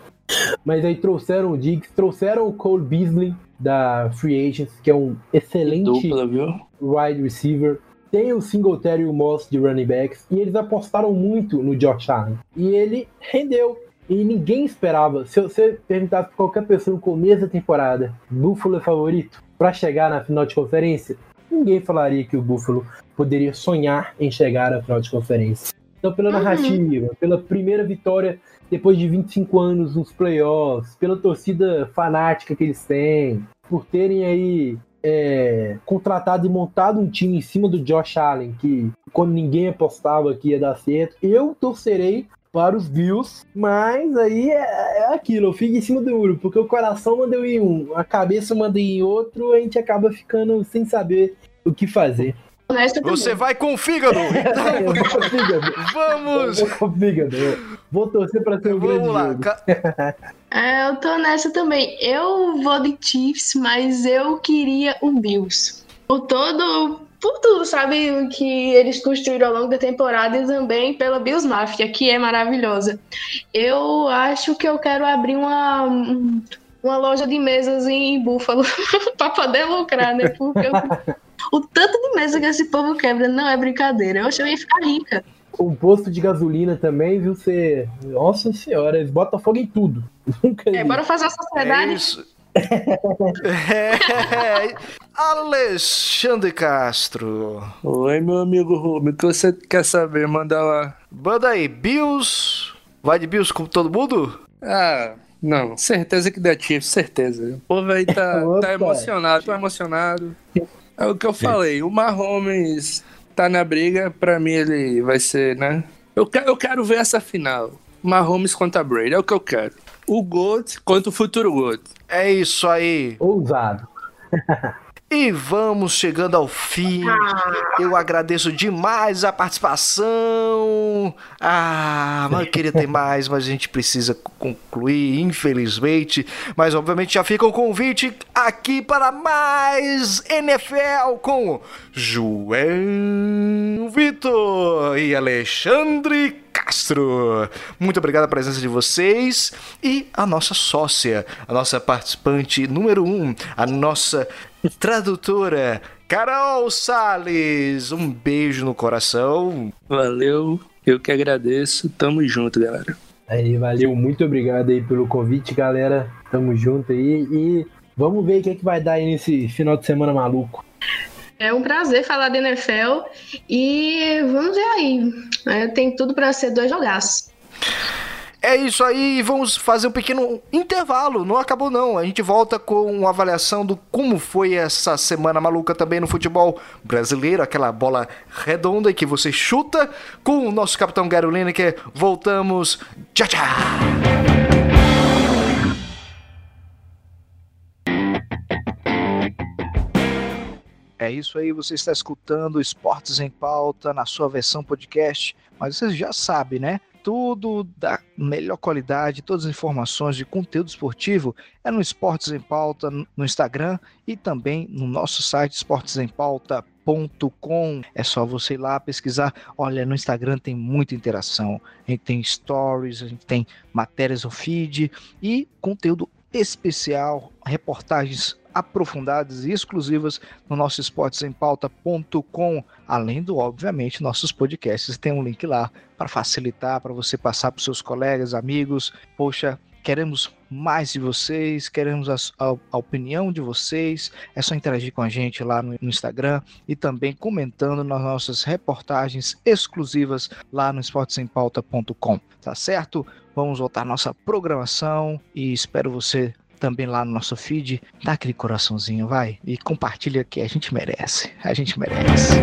Mas aí trouxeram o Diggs, trouxeram o Cole Beasley da Free Agents, que é um excelente Dupla, wide receiver. Tem o Singletary e o Moss de running backs. E eles apostaram muito no Josh Allen. E ele rendeu. E ninguém esperava. Se você perguntasse pra qualquer pessoa no começo da temporada, Buffalo é favorito para chegar na final de conferência, ninguém falaria que o Buffalo poderia sonhar em chegar à final de conferência. Então, pela Uhum. narrativa, pela primeira vitória depois de 25 anos nos playoffs, pela torcida fanática que eles têm, por terem aí é, contratado e montado um time em cima do Josh Allen, que quando ninguém apostava que ia dar certo, eu torcerei para os Bills, mas aí é, é aquilo, eu fico em cima do muro, porque o coração manda eu em um, a cabeça manda em outro, a gente acaba ficando sem saber o que fazer. Você vai com o fígado. Então, Eu vou com o fígado, vamos. eu vou com o fígado, eu vou torcer para ser um grande Vamos lá. É, eu tô nessa também. Eu vou de Chiefs, mas eu queria o Bills. Por todo. Por tudo, sabe? O que eles construíram ao longo da temporada e também pela Bills Mafia, que é maravilhosa. Eu acho que eu quero abrir uma. um- Uma loja de mesas em Buffalo pra poder lucrar, né? Porque eu- o tanto de mesa que esse povo quebra não é brincadeira. Eu acho que eu ia ficar rica. Um posto de gasolina também, viu? Você. Nossa senhora, eles botam fogo em tudo. Nunca É, bora fazer uma É sociedade. isso. É. Alexandre Castro. Oi, meu amigo Rubio, o que você quer saber? Manda lá. Manda aí, Bills. Vai de Bills com todo mundo? Ah, não, certeza que dá Chiefs, certeza. O povo aí tá, tá emocionado, tô emocionado. É o que eu falei, o Mahomes tá na briga, pra mim ele vai ser, né? Eu quero, eu quero ver essa final. Mahomes contra Brady, é o que eu quero. O GOAT contra o futuro GOAT. É isso aí. Ousado. E vamos chegando ao fim. Eu agradeço demais a participação. Ah, mas eu queria ter mais, mas a gente precisa concluir, infelizmente. Mas obviamente já fica o convite aqui para mais NFL com João Vitor e Alexandre Castro. Muito obrigado a presença de vocês e a nossa sócia, a nossa participante número um, a nossa tradutora, Carol Sales. Um beijo no coração. Valeu, eu que agradeço. Tamo junto, galera. Aí, valeu, muito obrigado aí pelo convite, galera. Tamo junto aí e vamos ver o que, é que vai dar aí nesse final de semana maluco. É um prazer falar de NFL e vamos ver aí. É, tem tudo para ser dois jogaços. É isso aí, vamos fazer um pequeno intervalo. Não acabou não. A gente volta com uma avaliação do como foi essa semana maluca também no futebol brasileiro, aquela bola redonda que você chuta com o nosso capitão Gary Lineker. Voltamos. Tchau, tchau. É isso aí, você está escutando Esportes em Pauta na sua versão podcast, mas você já sabe, né? tudo da melhor qualidade, todas as informações de conteúdo esportivo é no Esportes em Pauta no Instagram e também no nosso site esportesempauta.com. É só você ir lá pesquisar. Olha, no Instagram tem muita interação. A gente tem stories, a gente tem matérias no feed e conteúdo especial, reportagens aprofundadas e exclusivas no nosso esportesempauta.com, além do, obviamente, nossos podcasts. Tem um link lá para facilitar, para você passar para seus colegas, amigos. Poxa, queremos mais de vocês, queremos a, a, a, opinião de vocês. É só interagir com a gente lá no, no, Instagram e também comentando nas nossas reportagens exclusivas lá no esportesempauta.com, tá certo? Vamos voltar à nossa programação e espero você também lá no nosso feed, dá aquele coraçãozinho, vai, e compartilha que a gente merece. A gente merece.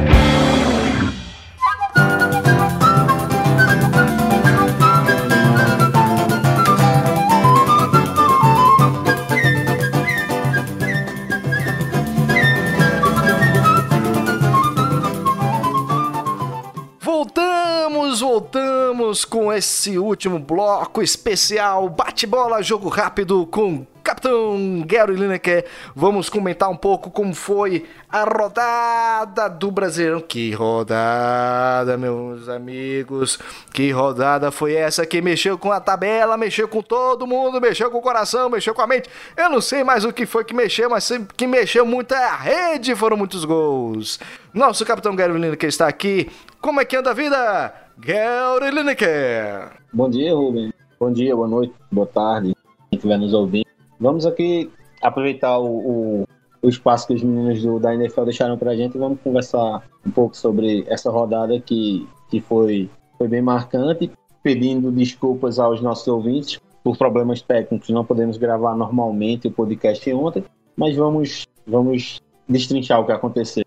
Com esse último bloco especial bate-bola, jogo rápido com Capitão Gary Lineker, vamos comentar um pouco como foi a rodada do Brasileirão. Que rodada, meus amigos. Que rodada foi essa que mexeu com a tabela, mexeu com todo mundo, mexeu com o coração, mexeu com a mente. Eu não sei mais o que foi que mexeu, mas que mexeu muito é a rede, foram muitos gols. Nosso Capitão Gary Lineker está aqui. Como é que anda a vida? Gary Lineker. Bom dia, Rubem. Bom dia, boa noite, boa tarde. Quem estiver nos ouvindo. Vamos aqui aproveitar o, o, o espaço que os meninos do, da NFL deixaram pra gente e vamos conversar um pouco sobre essa rodada que, que foi, foi bem marcante, pedindo desculpas aos nossos ouvintes por problemas técnicos. Não podemos gravar normalmente o podcast ontem, mas vamos, vamos destrinchar o que aconteceu.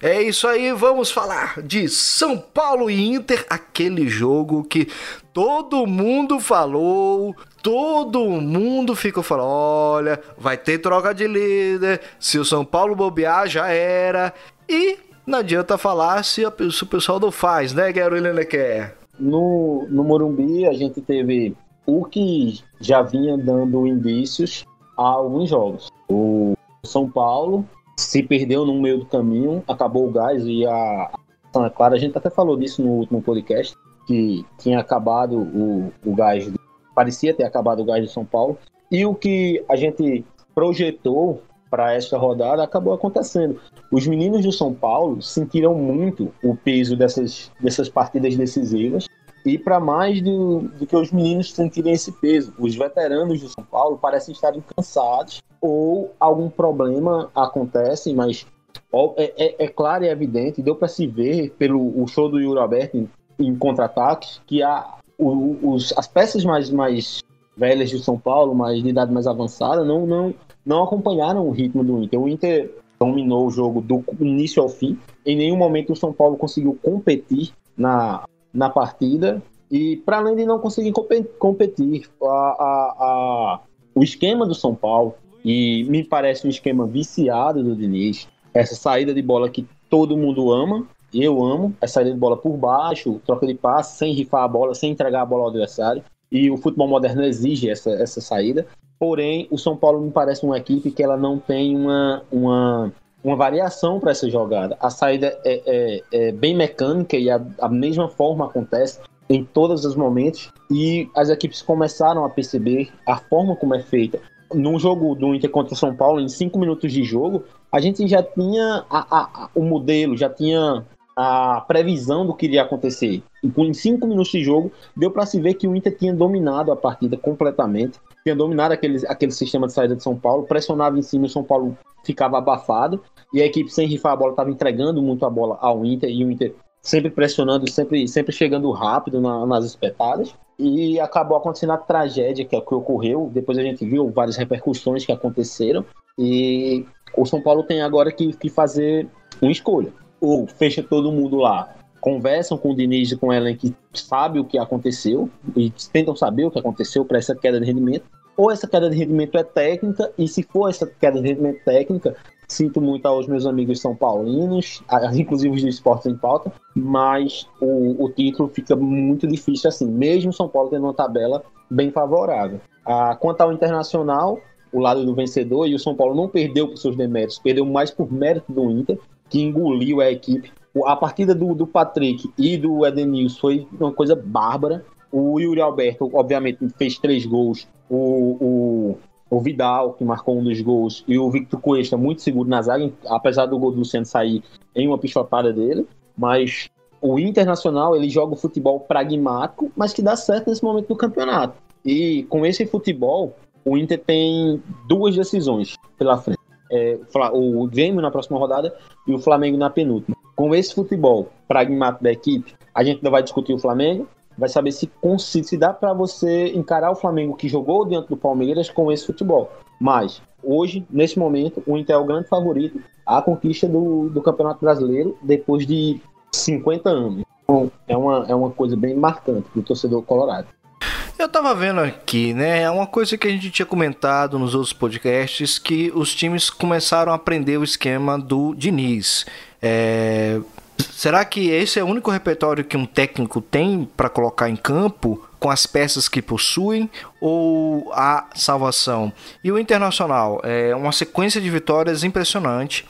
É isso aí, vamos falar de São Paulo e Inter, aquele jogo que todo mundo falou, todo mundo ficou falando: olha, vai ter troca de líder, se o São Paulo bobear, já era. E não adianta falar se, a, se o pessoal não faz, né, Guerreiro quer. No, no Morumbi, a gente teve o que já vinha dando indícios a alguns jogos. O São Paulo se perdeu no meio do caminho, acabou o gás e a Santa Clara, a gente até falou disso no último podcast, que tinha acabado o, o gás, parecia ter acabado o gás de São Paulo, e o que a gente projetou para esta rodada acabou acontecendo. Os meninos do São Paulo sentiram muito o peso dessas, dessas partidas decisivas e para mais do, do, que os meninos sentirem esse peso, os veteranos do São Paulo parecem estarem cansados ou algum problema acontece, mas é, é, é claro e evidente, deu para se ver pelo o show do Yuri Alberto em, em contra-ataque que a, o, os, as peças mais, mais velhas de São Paulo, mais de idade mais avançada, não, não, não acompanharam o ritmo do Inter. O Inter dominou o jogo do início ao fim. Em nenhum momento o São Paulo conseguiu competir na, na partida. E para além de não conseguir competir, a, a, a, o esquema do São Paulo, e me parece um esquema viciado do Diniz, essa saída de bola que todo mundo ama, eu amo, a saída de bola por baixo, troca de passe, sem rifar a bola, sem entregar a bola ao adversário. E o futebol moderno exige essa, essa saída. Porém, o São Paulo me parece uma equipe que ela não tem uma, uma, uma variação para essa jogada. A saída é, é, é bem mecânica e a, a mesma forma acontece em todos os momentos. E as equipes começaram a perceber a forma como é feita. Num jogo do Inter contra o São Paulo, em cinco minutos de jogo, a gente já tinha a, a, o modelo, já tinha a previsão do que iria acontecer. Em cinco minutos de jogo, deu para se ver que o Inter tinha dominado a partida completamente, tinha dominado aquele, aquele sistema de saída de São Paulo, pressionava em cima, o São Paulo ficava abafado, e a equipe sem rifar a bola estava entregando muito a bola ao Inter, e o Inter sempre pressionando, sempre, sempre chegando rápido na, nas espetadas. E acabou acontecendo a tragédia que, é que ocorreu. Depois a gente viu várias repercussões que aconteceram. E o São Paulo tem agora que, que fazer uma escolha ou fecha todo mundo lá, conversam com o Diniz e com Ellen que sabe o que aconteceu e tentam saber o que aconteceu para essa queda de rendimento, ou essa queda de rendimento é técnica, e se for essa queda de rendimento técnica, Sinto muito aos meus amigos são paulinos, inclusive os do esportes em pauta, mas o, o título fica muito difícil assim, mesmo São Paulo tendo uma tabela bem favorável. Ah, quanto ao Internacional, o lado do vencedor, e o São Paulo não perdeu por seus deméritos, perdeu mais por mérito do Inter, que engoliu a equipe. A partida do, do Patrick e do Edenilson foi uma coisa bárbara. O Yuri Alberto, obviamente, fez três gols. O, o, o Vidal, que marcou um dos gols, e o Victor Cuesta, muito seguro na zaga, apesar do gol do Luciano sair em uma pichotada dele. Mas o Internacional, ele joga o futebol pragmático, mas que dá certo nesse momento do campeonato. E com esse futebol, o Inter tem duas decisões pela frente. É, o Grêmio na próxima rodada e o Flamengo na penúltima. Com esse futebol pragmático da equipe, a gente ainda vai discutir o Flamengo, vai saber se, se dá para você encarar o Flamengo que jogou dentro do Palmeiras com esse futebol. Mas, hoje, nesse momento, o Inter é o grande favorito à conquista do, do Campeonato Brasileiro depois de 50 anos. Então, é uma, é uma coisa bem marcante para o torcedor colorado. Eu tava vendo aqui, né? É uma coisa que a gente tinha comentado nos outros podcasts que os times começaram a aprender o esquema do Diniz. É... Será que esse é o único repertório que um técnico tem para colocar em campo com as peças que possuem ou a salvação? E o Internacional é uma sequência de vitórias impressionante.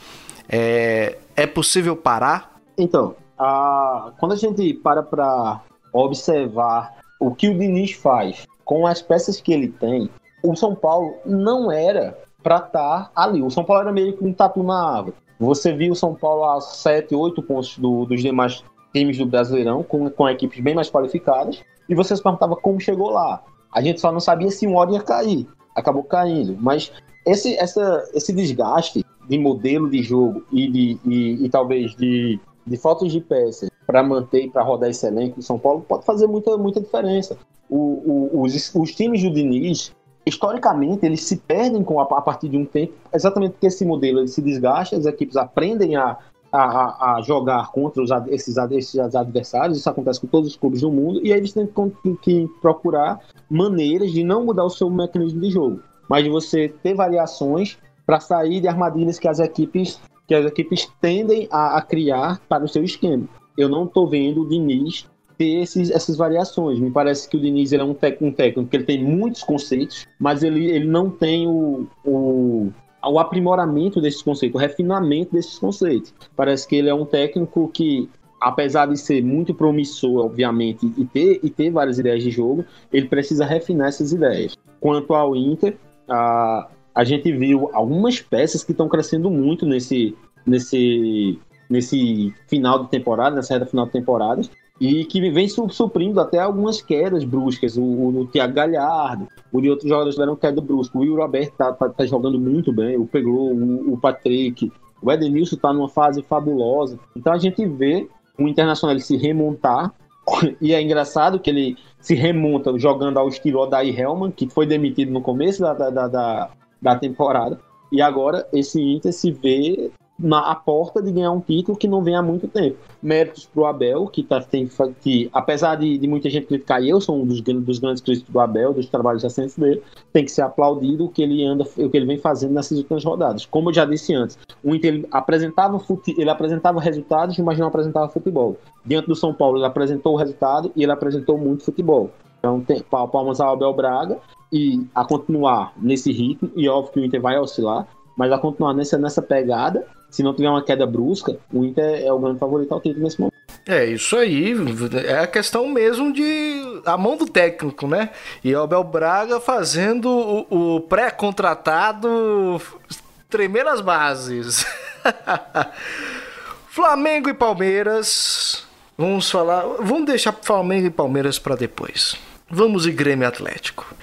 É, é possível parar? Então, a... quando a gente para para observar o que o Diniz faz com as peças que ele tem, o São Paulo não era para estar tá ali. O São Paulo era meio que um tatu na árvore. Você viu o São Paulo a 7, 8 pontos do, dos demais times do Brasileirão, com, com equipes bem mais qualificadas, e você se perguntava como chegou lá. A gente só não sabia se um hora ia cair. Acabou caindo. Mas esse, essa, esse desgaste de modelo de jogo e, de, e, e talvez de, de faltas de peças para manter e para rodar esse elenco do São Paulo pode fazer muita, muita diferença. O, o, os, os times do Diniz, historicamente, eles se perdem com a, a, partir de um tempo, exatamente porque esse modelo se desgasta, as equipes aprendem a, a, a jogar contra os, esses, esses, adversários, isso acontece com todos os clubes do mundo, e aí eles têm que, que procurar maneiras de não mudar o seu mecanismo de jogo, mas de você ter variações para sair de armadilhas que as equipes que as equipes tendem a, a criar para o seu esquema. Eu não estou vendo o Diniz ter esses, essas variações. Me parece que o Diniz é um, tec, um técnico que ele tem muitos conceitos, mas ele, ele não tem o, o, o aprimoramento desses conceitos, o refinamento desses conceitos. Parece que ele é um técnico que, apesar de ser muito promissor, obviamente, e ter, e ter várias ideias de jogo, ele precisa refinar essas ideias. Quanto ao Inter, a, a gente viu algumas peças que estão crescendo muito nesse, nesse nesse final de temporada, nessa reta final de temporada, e que vem suprindo até algumas quedas bruscas. O, o, o Thiago Galhardo, o de outros jogadores tiveram queda brusca. O Will Roberto tá, tá, tá, jogando muito bem, o Pegou, o, o Patrick, o Edenilson tá numa fase fabulosa. Então a gente vê o Internacional se remontar, e é engraçado que ele se remonta jogando ao estilo Odair Helman, que foi demitido no começo da, da, da, da temporada, e agora esse Inter se vê na porta de ganhar um título que não vem há muito tempo. Méritos para o Abel, que, tá, tem, que apesar de, de, muita gente criticar, eu sou um dos, dos grandes críticos do Abel, dos trabalhos recentes dele, tem que ser aplaudido o que ele anda, o que ele vem fazendo nessas últimas rodadas. Como eu já disse antes, o Inter ele apresentava, fute, ele apresentava resultados, mas não apresentava futebol. Diante do São Paulo, ele apresentou o resultado e ele apresentou muito futebol. Então, tem palmas ao Abel Braga e a continuar nesse ritmo, e óbvio que o Inter vai oscilar, mas a continuar nessa, nessa pegada se não tiver uma queda brusca, o Inter é o grande favorito ao título nesse momento. É, isso aí. É a questão mesmo de. a mão do técnico, né? E o Abel Braga fazendo o, o pré-contratado tremer as bases. Flamengo e Palmeiras. Vamos falar. Vamos deixar Flamengo e Palmeiras para depois. Vamos e Grêmio Atlético.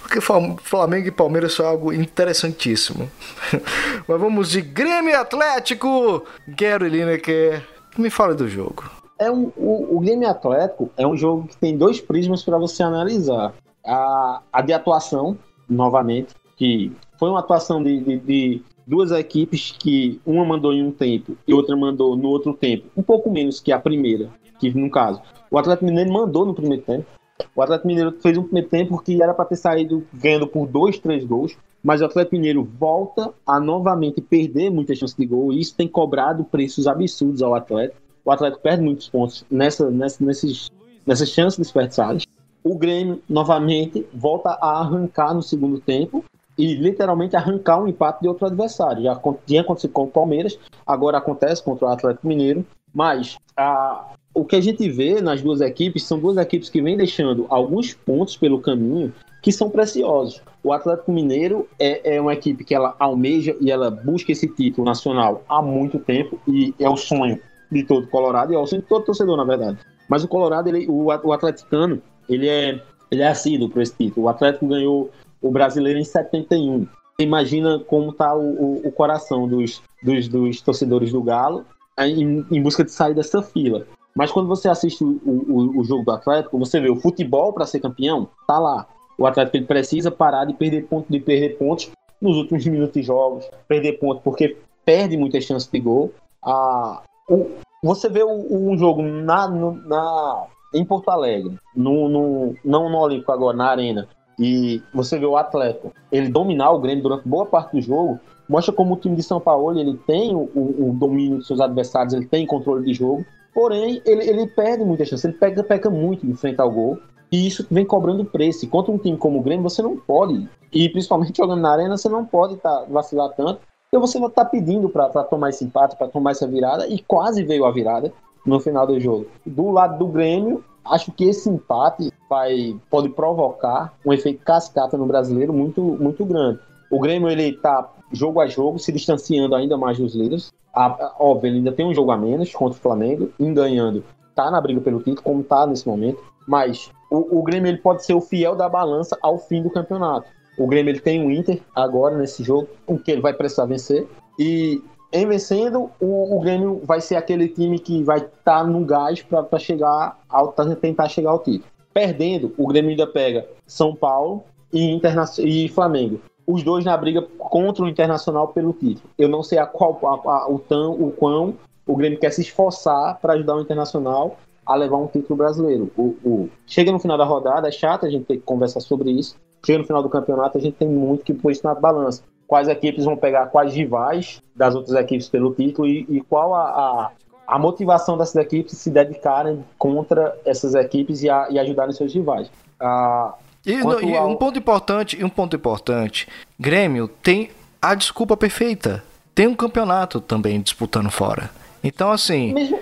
Porque Flamengo e Palmeiras foi algo interessantíssimo. Mas vamos de Grêmio Atlético. Gary Lineker, me fale do jogo. É um, o, o Grêmio Atlético é um jogo que tem dois prismas para você analisar. A, a de atuação, novamente, que foi uma atuação de, de, de duas equipes que uma mandou em um tempo e outra mandou no outro tempo, um pouco menos que a primeira, que no caso, o Atlético Mineiro mandou no primeiro tempo, o Atlético Mineiro fez um primeiro tempo que era para ter saído ganhando por dois, três gols. mas o Atlético Mineiro volta a novamente perder muitas chances de gol e isso tem cobrado preços absurdos ao Atlético. O Atlético perde muitos pontos nessa, nessa, nesses, nessas chances desperdiçadas. O Grêmio novamente volta a arrancar no segundo tempo e literalmente arrancar um empate de outro adversário. Já tinha acontecido com o Palmeiras, agora acontece contra o Atlético Mineiro. Mas a, o que a gente vê nas duas equipes são duas equipes que vêm deixando alguns pontos pelo caminho que são preciosos. O Atlético Mineiro é, é, uma equipe que ela almeja e ela busca esse título nacional há muito tempo e é o sonho de todo Colorado e é o sonho de todo torcedor, na verdade. Mas o Colorado, ele, o, o atleticano, ele é, ele é assíduo para esse título. O Atlético ganhou o brasileiro em 71. Imagina como está o, o, o, coração dos, dos, dos, torcedores do Galo em, em busca de sair dessa fila. Mas quando você assiste o, o, o, jogo do Atlético, você vê o futebol para ser campeão, tá lá o Atlético ele precisa parar de perder pontos, de perder pontos nos últimos minutos de jogos, perder pontos porque perde muitas chances de gol. Ah, o, você vê um jogo na, no, na, em Porto Alegre, no, no, não no Olímpico agora, na Arena, e você vê o Atlético, ele dominar o Grêmio durante boa parte do jogo, mostra como o time de São Paulo ele tem o, o domínio dos seus adversários, ele tem controle de jogo, porém ele, ele perde muitas chances, ele peca, muito de frente ao gol, e isso vem cobrando preço. E contra um time como o Grêmio, você não pode. E principalmente jogando na arena, você não pode tá, vacilar tanto. Porque você vai estar tá pedindo para tomar esse empate, para tomar essa virada. E quase veio a virada no final do jogo. Do lado do Grêmio, acho que esse empate vai, pode provocar um efeito cascata no brasileiro muito, muito grande. O Grêmio ele está jogo a jogo, se distanciando ainda mais dos líderes. A, óbvio, ele ainda tem um jogo a menos contra o Flamengo, em ganhando, tá na briga pelo título, como tá nesse momento. Mas o, o Grêmio ele pode ser o fiel da balança ao fim do campeonato. O Grêmio ele tem o Inter agora nesse jogo, o que ele vai precisar vencer. E em vencendo, o, o Grêmio vai ser aquele time que vai estar tá no gás para chegar ao, tentar chegar ao título. Perdendo, o Grêmio ainda pega São Paulo e, Interna e Flamengo. Os dois na briga contra o Internacional pelo título. Eu não sei a qual, a, a, o, tão, o quão o Grêmio quer se esforçar para ajudar o Internacional a levar um título brasileiro. O, o, Chega no final da rodada, é chato a gente ter que conversar sobre isso. Chega no final do campeonato, a gente tem muito que pôr isso na balança. Quais equipes vão pegar quais rivais das outras equipes pelo título e, e qual a, a, a, motivação dessas equipes se dedicarem contra essas equipes e, a, e ajudarem seus rivais. Ah, e, no, e ao... um ponto importante, um ponto importante, Grêmio tem a desculpa perfeita. Tem um campeonato também disputando fora. Então, assim, Mesmo...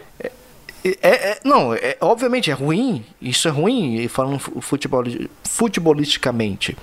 É, é, não, é, obviamente é ruim, isso é ruim, falando futebol, futebolisticamente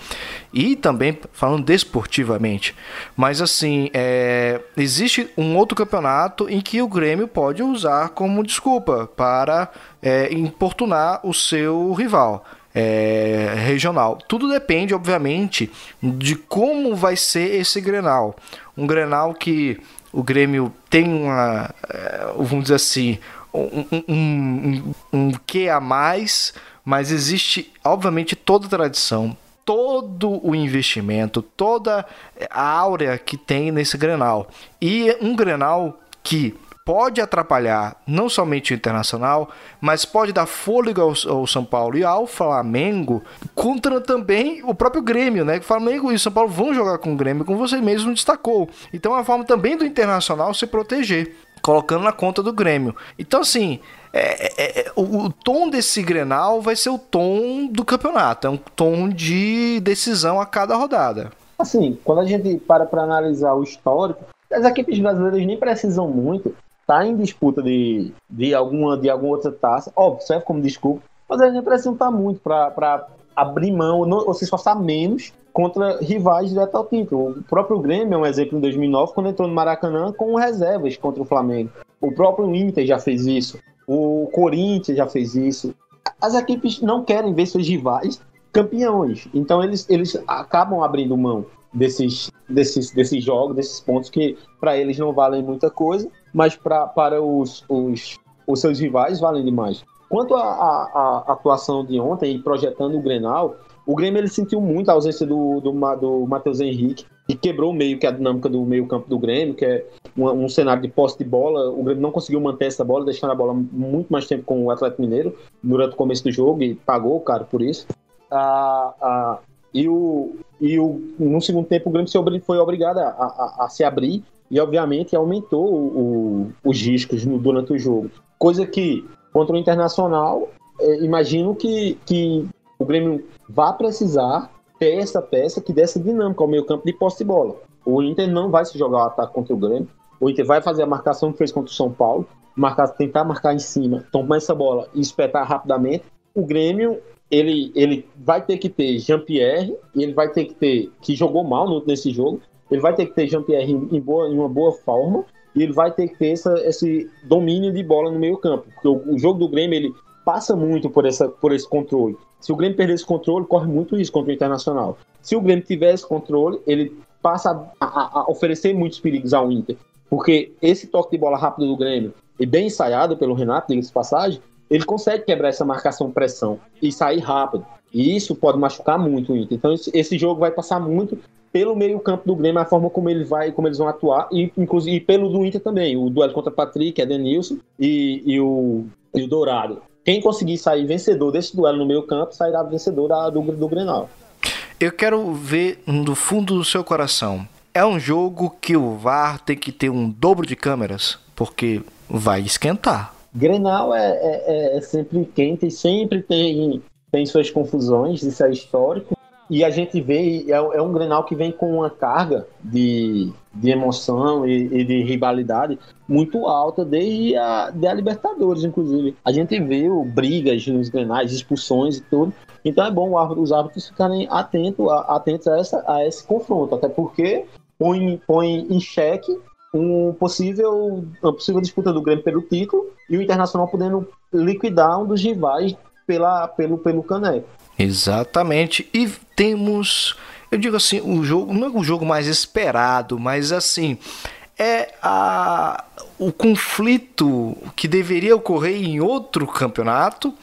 e também falando desportivamente. Mas assim, é, existe um outro campeonato em que o Grêmio pode usar como desculpa para é, importunar o seu rival. É, regional. Tudo depende, obviamente, de como vai ser esse Grenal. Um Grenal que o Grêmio tem uma, é, vamos dizer assim, um, um, um, que a mais, mas existe, obviamente, toda a tradição, todo o investimento, toda a áurea que tem nesse Grenal. E um Grenal que pode atrapalhar não somente o Internacional, mas pode dar fôlego ao, ao, São Paulo e ao Flamengo, contra também o próprio Grêmio, né? O Flamengo e o São Paulo vão jogar com o Grêmio, como você mesmo destacou. Então é uma forma também do Internacional se proteger colocando na conta do Grêmio. Então, assim, é, é, é, o, o, tom desse Grenal vai ser o tom do campeonato, é um tom de decisão a cada rodada. Assim, quando a gente para para analisar o histórico, as equipes brasileiras nem precisam muito tá em disputa de, de, alguma, de alguma outra taça, óbvio, serve como desculpa, mas a gente precisa estar muito para abrir mão não, ou se esforçar menos contra rivais direto ao título. O próprio Grêmio é um exemplo em 2009, quando entrou no Maracanã com reservas contra o Flamengo. O próprio Inter já fez isso. O Corinthians já fez isso. As equipes não querem ver seus rivais campeões. Então eles, eles acabam abrindo mão desses, desses, desses jogos, desses pontos que para eles não valem muita coisa, mas pra, para os, os, os seus rivais valem demais. Quanto à atuação de ontem projetando o Grenal, o Grêmio ele sentiu muito a ausência do, do, do Matheus Henrique e quebrou meio que a dinâmica do meio campo do Grêmio, que é um, um, cenário de posse de bola. O Grêmio não conseguiu manter essa bola, deixando a bola muito mais tempo com o Atlético Mineiro durante o começo do jogo e pagou caro por isso. Ah, ah, e, o, e o, no segundo tempo o Grêmio foi obrigado a, a, a se abrir e, obviamente, aumentou o, os riscos no, durante o jogo. Coisa que, contra o Internacional, é, imagino que, que o Grêmio vai precisar ter essa peça que dê essa dinâmica ao meio campo de posse de bola. O Inter não vai se jogar o ataque contra o Grêmio. O Inter vai fazer a marcação que fez contra o São Paulo, marcar, tentar marcar em cima, tomar essa bola e espetar rapidamente. O Grêmio ele, ele vai ter que ter Jean-Pierre, ele vai ter que ter, que jogou mal no, nesse jogo, ele vai ter que ter Jean-Pierre em, boa, em uma boa forma, e ele vai ter que ter essa, esse domínio de bola no meio campo, porque o, o, jogo do Grêmio ele passa muito por, essa, por esse controle. Se o Grêmio perder esse controle, corre muito risco contra o Internacional. Se o Grêmio tiver esse controle, ele passa a, a, a oferecer muitos perigos ao Inter, porque esse toque de bola rápido do Grêmio, e bem ensaiado pelo Renato, diga-se passagem, ele consegue quebrar essa marcação-pressão e sair rápido. E isso pode machucar muito o Inter. Então esse jogo vai passar muito pelo meio-campo do Grêmio, a forma como ele vai, como eles vão atuar, e inclusive e pelo do Inter também, o duelo contra Patrick, Edenilson e, e, o, e o Dourado. Quem conseguir sair vencedor desse duelo no meio-campo sairá vencedor da, do, do Grenal. Eu quero ver do fundo do seu coração. É um jogo que o VAR tem que ter um dobro de câmeras, porque vai esquentar. Grenal é, é, é sempre quente e sempre tem, tem suas confusões, isso é histórico. E a gente vê, é, é um Grenal que vem com uma carga de, de emoção e, e de rivalidade muito alta desde a, de a Libertadores, inclusive. A gente vê brigas nos Grenais, expulsões e tudo. Então é bom os árbitros ficarem atentos, atentos a, essa, a esse confronto, até porque põe, põe em xeque um possível, uma possível disputa do Grêmio pelo título e o Internacional podendo liquidar um dos rivais pela, pelo, pelo Caneco. Exatamente. E temos, eu digo assim, o jogo não é o jogo mais esperado, mas assim é a, o conflito que deveria ocorrer em outro campeonato,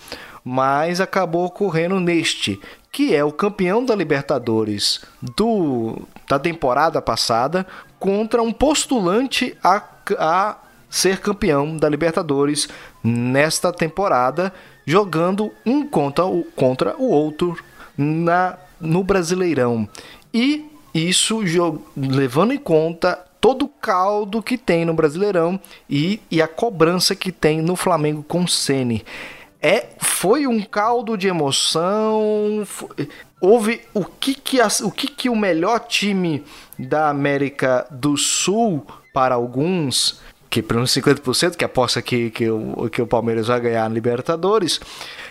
mas acabou ocorrendo neste, que é o campeão da Libertadores do, da temporada passada contra um postulante a, a ser campeão da Libertadores nesta temporada, jogando um contra o, contra o outro na, no Brasileirão. E isso levando em conta todo o caldo que tem no Brasileirão e, e a cobrança que tem no Flamengo com o Sene. É, foi um caldo de emoção. Foi, houve o que que, o que que o melhor time da América do Sul para alguns que para uns 50% que aposta que, que, o, que o Palmeiras vai ganhar na Libertadores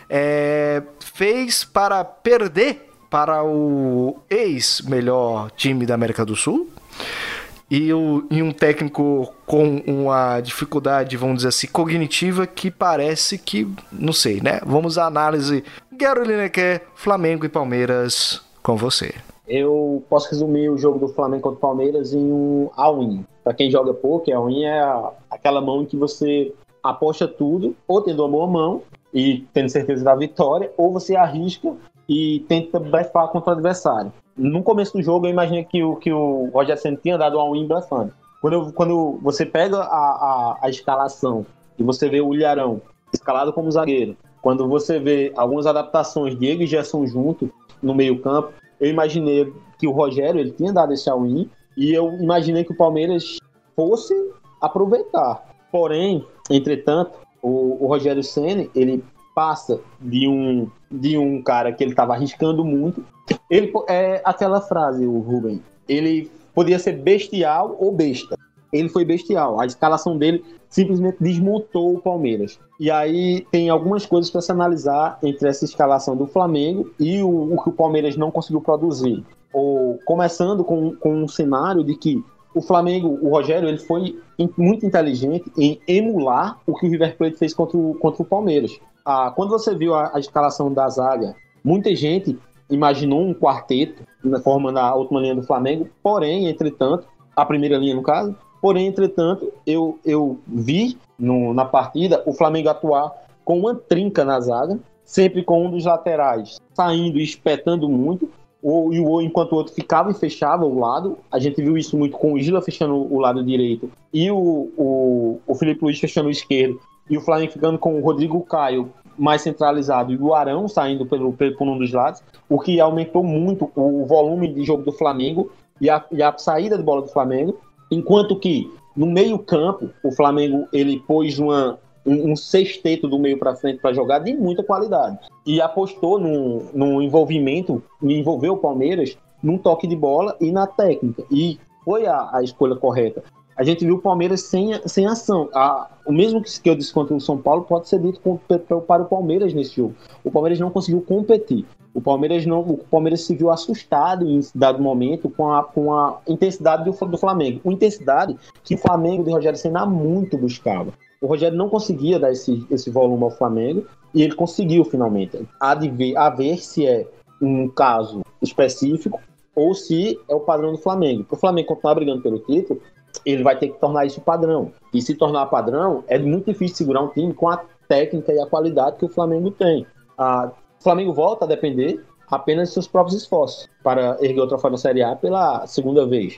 é, fez para perder para o ex melhor time da América do Sul e, o, e um técnico com uma dificuldade, vamos dizer assim, cognitiva que parece que, não sei, né? Vamos à análise. Gero Lineker, Flamengo e Palmeiras com você. Eu posso resumir o jogo do Flamengo contra o Palmeiras em um all-in. Para quem joga poker, all-in é a, aquela mão em que você aposta tudo, ou tendo uma boa mão e tendo certeza da vitória, ou você arrisca e tenta blefar contra o adversário no começo do jogo eu imaginei que o, que o Roger Senna tinha dado uma win blefando. Quando, quando você pega a, a, a, escalação e você vê o Ilharão escalado como zagueiro, quando você vê algumas adaptações Diego e Gerson junto no meio campo, eu imaginei que o Rogério ele tinha dado esse all-in e eu imaginei que o Palmeiras fosse aproveitar. Porém, entretanto, o, o Rogério Senna, ele passa de um de um cara que ele estava arriscando muito. Ele é aquela frase, o Ruben. Ele podia ser bestial ou besta. Ele foi bestial. A escalação dele simplesmente desmontou o Palmeiras. E aí tem algumas coisas para se analisar entre essa escalação do Flamengo e o, o que o Palmeiras não conseguiu produzir. Ou, começando com, com um cenário de que o Flamengo, o Rogério, ele foi muito inteligente em emular o que o River Plate fez contra o, contra o Palmeiras. Ah, quando você viu a, a, escalação da zaga, muita gente imaginou um quarteto na forma da última linha do Flamengo, porém, entretanto, a primeira linha no caso, porém, entretanto, eu, eu vi no, na partida o Flamengo atuar com uma trinca na zaga, sempre com um dos laterais saindo e espetando muito, e o enquanto o outro ficava e fechava o lado. A gente viu isso muito com o Isla fechando o lado direito e o, o, o Felipe Luiz fechando o esquerdo e o Flamengo ficando com o Rodrigo Caio mais centralizado e o Arão saindo pelo, pelo, por um dos lados, o que aumentou muito o volume de jogo do Flamengo e a, e a saída de bola do Flamengo, enquanto que no meio campo o Flamengo ele pôs uma, um, um sexteto do meio para frente para jogar de muita qualidade e apostou no, no envolvimento, envolveu o Palmeiras num toque de bola e na técnica e foi a, a escolha correta a gente viu o Palmeiras sem, sem ação. A, o mesmo que eu disse contra o São Paulo pode ser dito para o Palmeiras nesse jogo. O Palmeiras não conseguiu competir. O Palmeiras não, o Palmeiras se viu assustado em dado momento com a, com a intensidade do, do Flamengo. Uma intensidade que o Flamengo de Rogério Senna muito buscava. O Rogério não conseguia dar esse, esse volume ao Flamengo e ele conseguiu finalmente. Há de ver, a ver se é um caso específico ou se é o padrão do Flamengo. Para o Flamengo continuar brigando pelo título, ele vai ter que tornar isso padrão. E se tornar padrão, é muito difícil segurar um time com a técnica e a qualidade que o Flamengo tem. o Flamengo volta a depender apenas de seus próprios esforços para erguer o troféu na Série A pela segunda vez.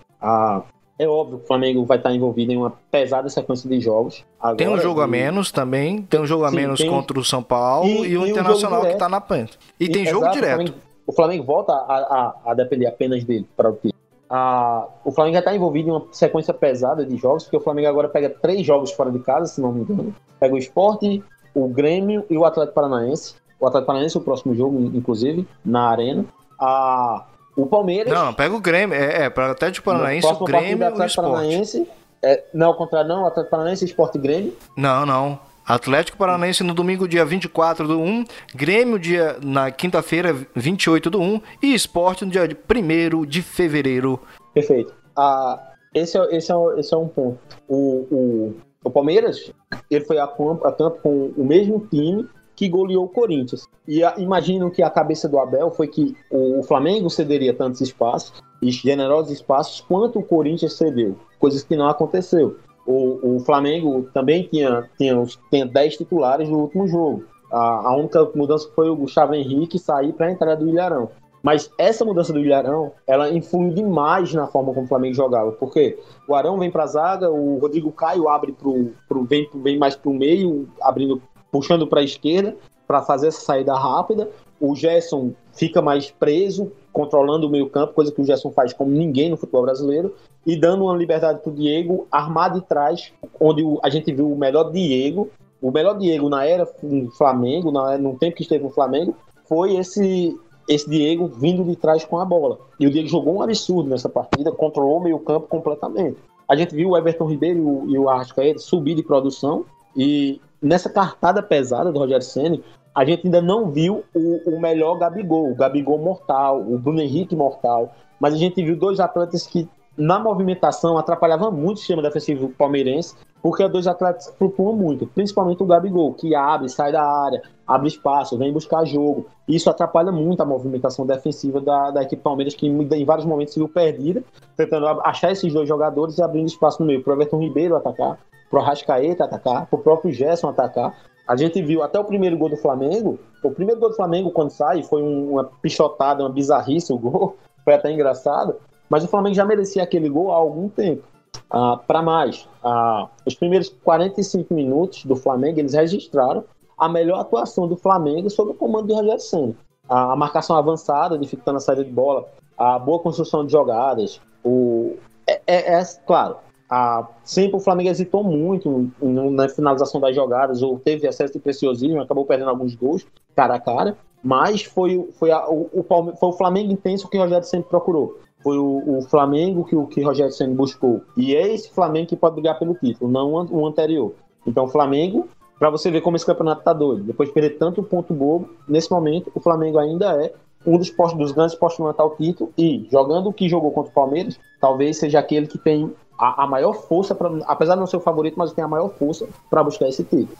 É óbvio que o Flamengo vai estar envolvido em uma pesada sequência de jogos. Agora, tem um jogo a menos também, tem um jogo a menos tem... contra o São Paulo e, e o Internacional que está na frente. E, e tem jogo direto. O Flamengo, o Flamengo volta a, a, a, depender apenas dele para o time a, o Flamengo já está envolvido em uma sequência pesada de jogos, porque o Flamengo agora pega três jogos fora de casa, se não me engano. Pega o Esporte, o Grêmio e o Atlético Paranaense. O Atlético Paranaense, o próximo jogo, inclusive, na Arena. A, o Palmeiras. Não, pega o Grêmio. É, é para o Atlético Paranaense, o Grêmio e o Esporte. Paranaense, é, não, ao contrário, não. O Atlético Paranaense, Esporte e Grêmio. Não, não. Atlético Paranaense no domingo, dia 24 do 1, Grêmio dia, na quinta-feira, 28 do 1 e Esporte no dia 1 de fevereiro. Perfeito. Ah, esse, é, esse, é, esse é um ponto. O, o, o Palmeiras ele foi a campo, a campo com o mesmo time que goleou o Corinthians. E a, imagino que a cabeça do Abel foi que o, o Flamengo cederia tantos espaços, e generosos espaços, quanto o Corinthians cedeu. Coisas que não aconteceu o, o Flamengo também tinha, tinha, tinha 10 titulares no último jogo. A, a única mudança foi o Gustavo Henrique sair para a entrada do Ilharão. Mas essa mudança do Ilharão, ela influiu demais na forma como o Flamengo jogava. Porque o Arão vem para a zaga, o Rodrigo Caio abre pro, pro, vem, vem mais para o meio, abrindo, puxando para a esquerda para fazer essa saída rápida. O Gerson fica mais preso, controlando o meio campo, coisa que o Gerson faz como ninguém no futebol brasileiro e dando uma liberdade para o Diego armar de trás, onde a gente viu o melhor Diego, o melhor Diego na era do Flamengo, na, no tempo que esteve no Flamengo, foi esse esse Diego vindo de trás com a bola. E o Diego jogou um absurdo nessa partida, controlou o meio campo completamente. A gente viu o Everton Ribeiro e o Arrascaeta subir de produção e nessa cartada pesada do Rogério Ceni, a gente ainda não viu o, o melhor Gabigol, o Gabigol mortal, o Bruno Henrique mortal, mas a gente viu dois atletas que na movimentação atrapalhava muito o sistema defensivo palmeirense, porque dois atletas flutuam muito, principalmente o Gabigol, que abre, sai da área, abre espaço, vem buscar jogo. Isso atrapalha muito a movimentação defensiva da, da equipe Palmeiras, que em vários momentos se viu perdida, tentando achar esses dois jogadores e abrindo espaço no meio, para o Everton Ribeiro atacar, para o Arrascaeta atacar, para o próprio Gerson atacar. A gente viu até o primeiro gol do Flamengo. O primeiro gol do Flamengo, quando sai, foi uma pichotada, uma bizarrice o gol. Foi até engraçado. Mas o Flamengo já merecia aquele gol há algum tempo. Ah, Para mais, ah, os primeiros 45 minutos do Flamengo, eles registraram a melhor atuação do Flamengo sob o comando de Rogério Senna. A, a marcação avançada, dificultando a saída de bola, a boa construção de jogadas, o, é, é, é claro, a, sempre o Flamengo hesitou muito na finalização das jogadas, ou teve excesso de preciosismo, acabou perdendo alguns gols cara a cara, mas foi, foi, a, o, o, foi o Flamengo intenso que o Rogério sempre procurou foi o, o Flamengo que o que Rogério Senna buscou. E é esse Flamengo que pode brigar pelo título, não o anterior. Então, o Flamengo, para você ver como esse campeonato tá doido, depois de perder tanto ponto bobo, nesse momento o Flamengo ainda é um dos, postos, dos grandes postulantes ao título e jogando o que jogou contra o Palmeiras, talvez seja aquele que tem a, a maior força, pra, apesar de não ser o favorito, mas tem a maior força para buscar esse título.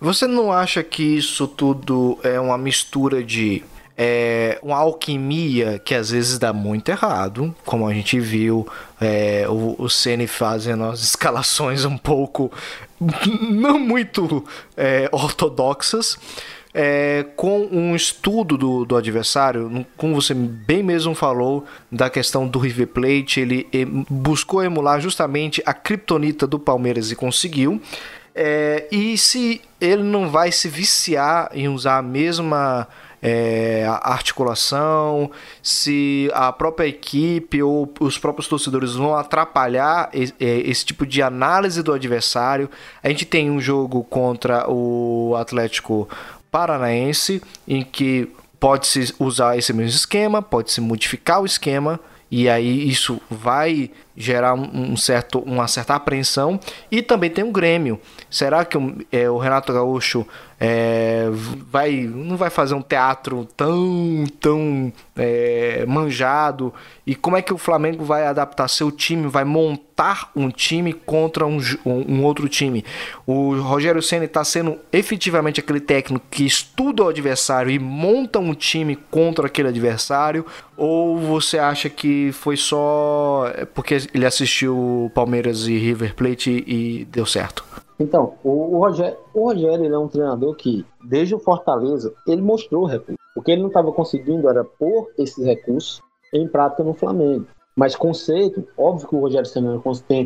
Você não acha que isso tudo é uma mistura de é uma alquimia que às vezes dá muito errado, como a gente viu é, o, o Ceni fazendo as escalações um pouco não muito é, ortodoxas. É, com um estudo do, do adversário, como você bem mesmo falou, da questão do River Plate, ele buscou emular justamente a criptonita do Palmeiras e conseguiu. É, e se ele não vai se viciar em usar a mesma é, articulação, se a própria equipe ou os próprios torcedores vão atrapalhar esse, é, esse tipo de análise do adversário. A gente tem um jogo contra o Atlético Paranaense em que pode-se usar esse mesmo esquema, pode-se modificar o esquema e aí isso vai gerar um certo, uma certa apreensão. E também tem o Grêmio. Será que o, é, o Renato Gaúcho é, vai, não vai fazer um teatro tão, tão é, manjado? E como é que o Flamengo vai adaptar seu time, vai montar um time contra um, um outro time? O Rogério Senna está sendo efetivamente aquele técnico que estuda o adversário e monta um time contra aquele adversário? Ou você acha que foi só é, ele assistiu Palmeiras e River Plate e, deu certo? Então, o, Rogério, o Rogério é um treinador que, desde o Fortaleza, ele mostrou recursos. O que ele não estava conseguindo era pôr esses recursos em prática no Flamengo. Mas conceito, óbvio que o Rogério Senna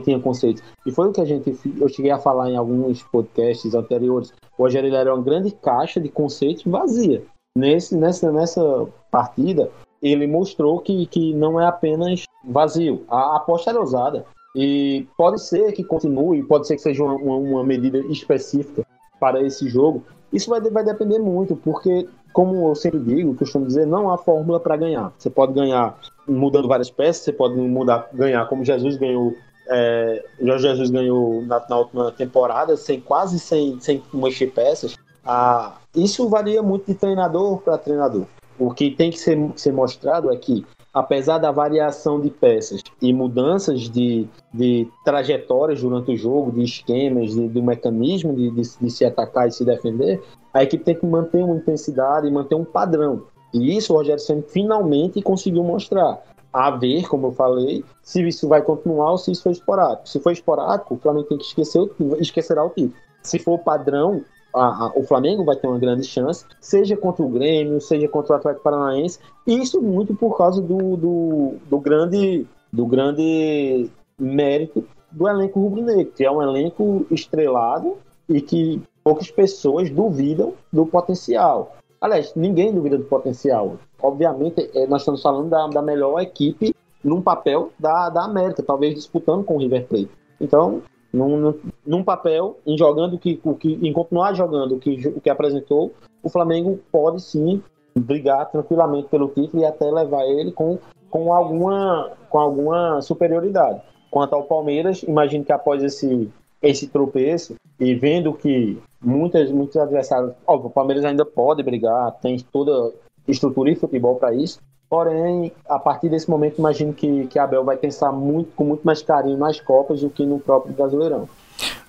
tinha conceito. E foi o que a gente eu cheguei a falar em alguns podcasts anteriores. O Rogério era uma grande caixa de conceitos vazia. Nesse, nessa, nessa partida, ele mostrou que, que não é apenas vazio. A aposta era ousada. E pode ser que continue, pode ser que seja uma, uma medida específica para esse jogo. Isso vai, vai depender muito, porque, como eu sempre digo, costumo dizer, não há fórmula para ganhar. Você pode ganhar mudando várias peças, você pode mudar, ganhar como Jesus ganhou. É, Jorge Jesus ganhou na, na, última temporada, sem quase sem, sem mexer peças. Ah, isso varia muito de treinador para treinador. O que tem que ser, ser mostrado é que apesar da variação de peças e mudanças de, de trajetórias durante o jogo, de esquemas, de, do mecanismo de, de, de, se atacar e se defender, a equipe tem que manter uma intensidade e manter um padrão. E isso o Rogério Senna finalmente conseguiu mostrar. A ver, como eu falei, se isso vai continuar ou se isso foi esporádico. Se for esporádico, o Flamengo tem que esquecer, esquecerá o título. Se for padrão, a, a, o Flamengo vai ter uma grande chance, seja contra o Grêmio, seja contra o Atlético Paranaense, isso muito por causa do, do, do grande, do grande mérito do elenco rubro-negro, que é um elenco estrelado e que poucas pessoas duvidam do potencial. Aliás, ninguém duvida do potencial. Obviamente, é, nós estamos falando da, da melhor equipe num papel da, da América, talvez disputando com o River Plate. Então, num, num papel, em jogando que, o que, em continuar jogando o que, o que apresentou, o Flamengo pode sim brigar tranquilamente pelo título e até levar ele com, com, alguma, com alguma superioridade. Quanto ao Palmeiras, imagino que após esse, esse tropeço e vendo que muitas, muitos adversários, óbvio, o Palmeiras ainda pode brigar, tem toda estrutura e futebol para isso, Porém, a partir desse momento, imagino que, que Abel vai pensar muito, com muito mais carinho nas Copas do que no próprio Brasileirão.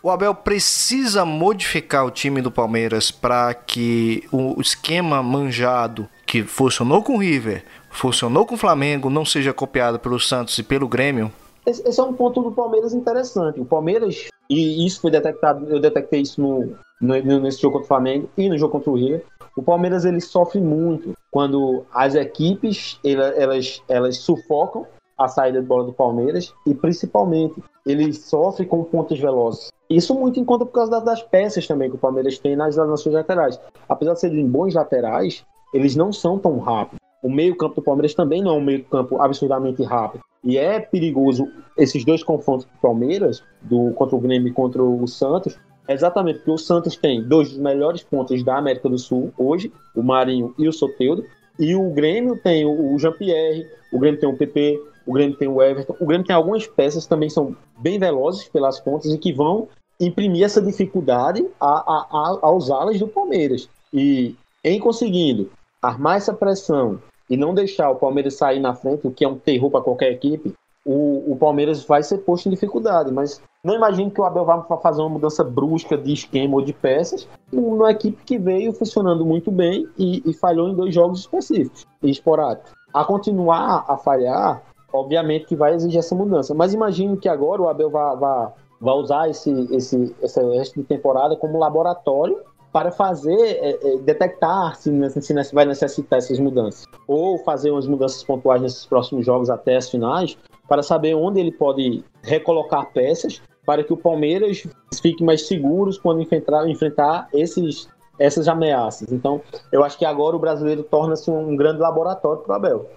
O Abel precisa modificar o time do Palmeiras para que o esquema manjado que funcionou com o River, funcionou com o Flamengo, não seja copiado pelo Santos e pelo Grêmio? Esse, esse é um ponto do Palmeiras interessante. O Palmeiras, e isso foi detectado, eu detectei isso no, no, nesse jogo contra o Flamengo e no jogo contra o River. O Palmeiras ele sofre muito quando as equipes elas, elas sufocam a saída de bola do Palmeiras e principalmente ele sofre com pontos velozes. Isso muito em conta por causa das peças também que o Palmeiras tem nas, nas suas laterais. Apesar de serem bons laterais, eles não são tão rápidos. O meio-campo do Palmeiras também não é um meio-campo absurdamente rápido. E é perigoso esses dois confrontos do Palmeiras, do contra o Grêmio e contra o Santos, Exatamente, porque o Santos tem dois dos melhores pontos da América do Sul hoje, o Marinho e o Soteudo, e o Grêmio tem o Jean-Pierre, o Grêmio tem o PP, o Grêmio tem o Everton, o Grêmio tem algumas peças que também são bem velozes pelas pontas e que vão imprimir essa dificuldade a, a, a, aos alas do Palmeiras. E em conseguindo armar essa pressão e não deixar o Palmeiras sair na frente, o que é um terror para qualquer equipe, o, o Palmeiras vai ser posto em dificuldade. Mas não imagino que o Abel vá fazer uma mudança brusca de esquema ou de peças numa equipe que veio funcionando muito bem e, e falhou em dois jogos específicos e esporádicos. A continuar a falhar, obviamente que vai exigir essa mudança. Mas imagino que agora o Abel vá, vá, vá usar esse, esse, esse resto de temporada como laboratório para fazer, é, é, detectar se, se vai necessitar essas mudanças. Ou fazer umas mudanças pontuais nesses próximos jogos até as finais, para saber onde ele pode recolocar peças para que o Palmeiras fique mais seguros quando enfrentar, enfrentar esses, essas ameaças. Então, eu acho que agora o brasileiro torna-se um grande laboratório para o Abel.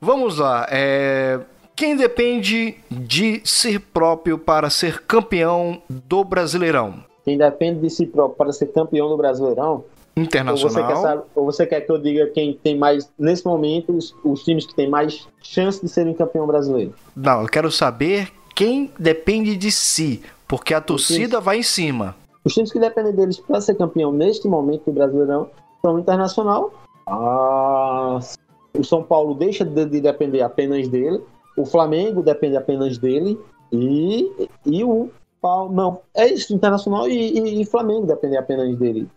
Vamos lá. É... Quem depende de si próprio para ser campeão do Brasileirão? Quem depende de si próprio para ser campeão do Brasileirão? Internacional. Ou você quer, saber, ou você quer que eu diga quem tem mais, nesse momento, os, os times que têm mais chance de serem campeão brasileiro? Não, eu quero saber quem depende de si, porque a torcida vai em cima. Os times que dependem deles para ser campeão neste momento do Brasileirão são Internacional. Ah, o São Paulo deixa de, de, depender apenas dele. O Flamengo depende apenas dele. E, e o Paulo. Não, é isso, Internacional e, e, e Flamengo dependem apenas dele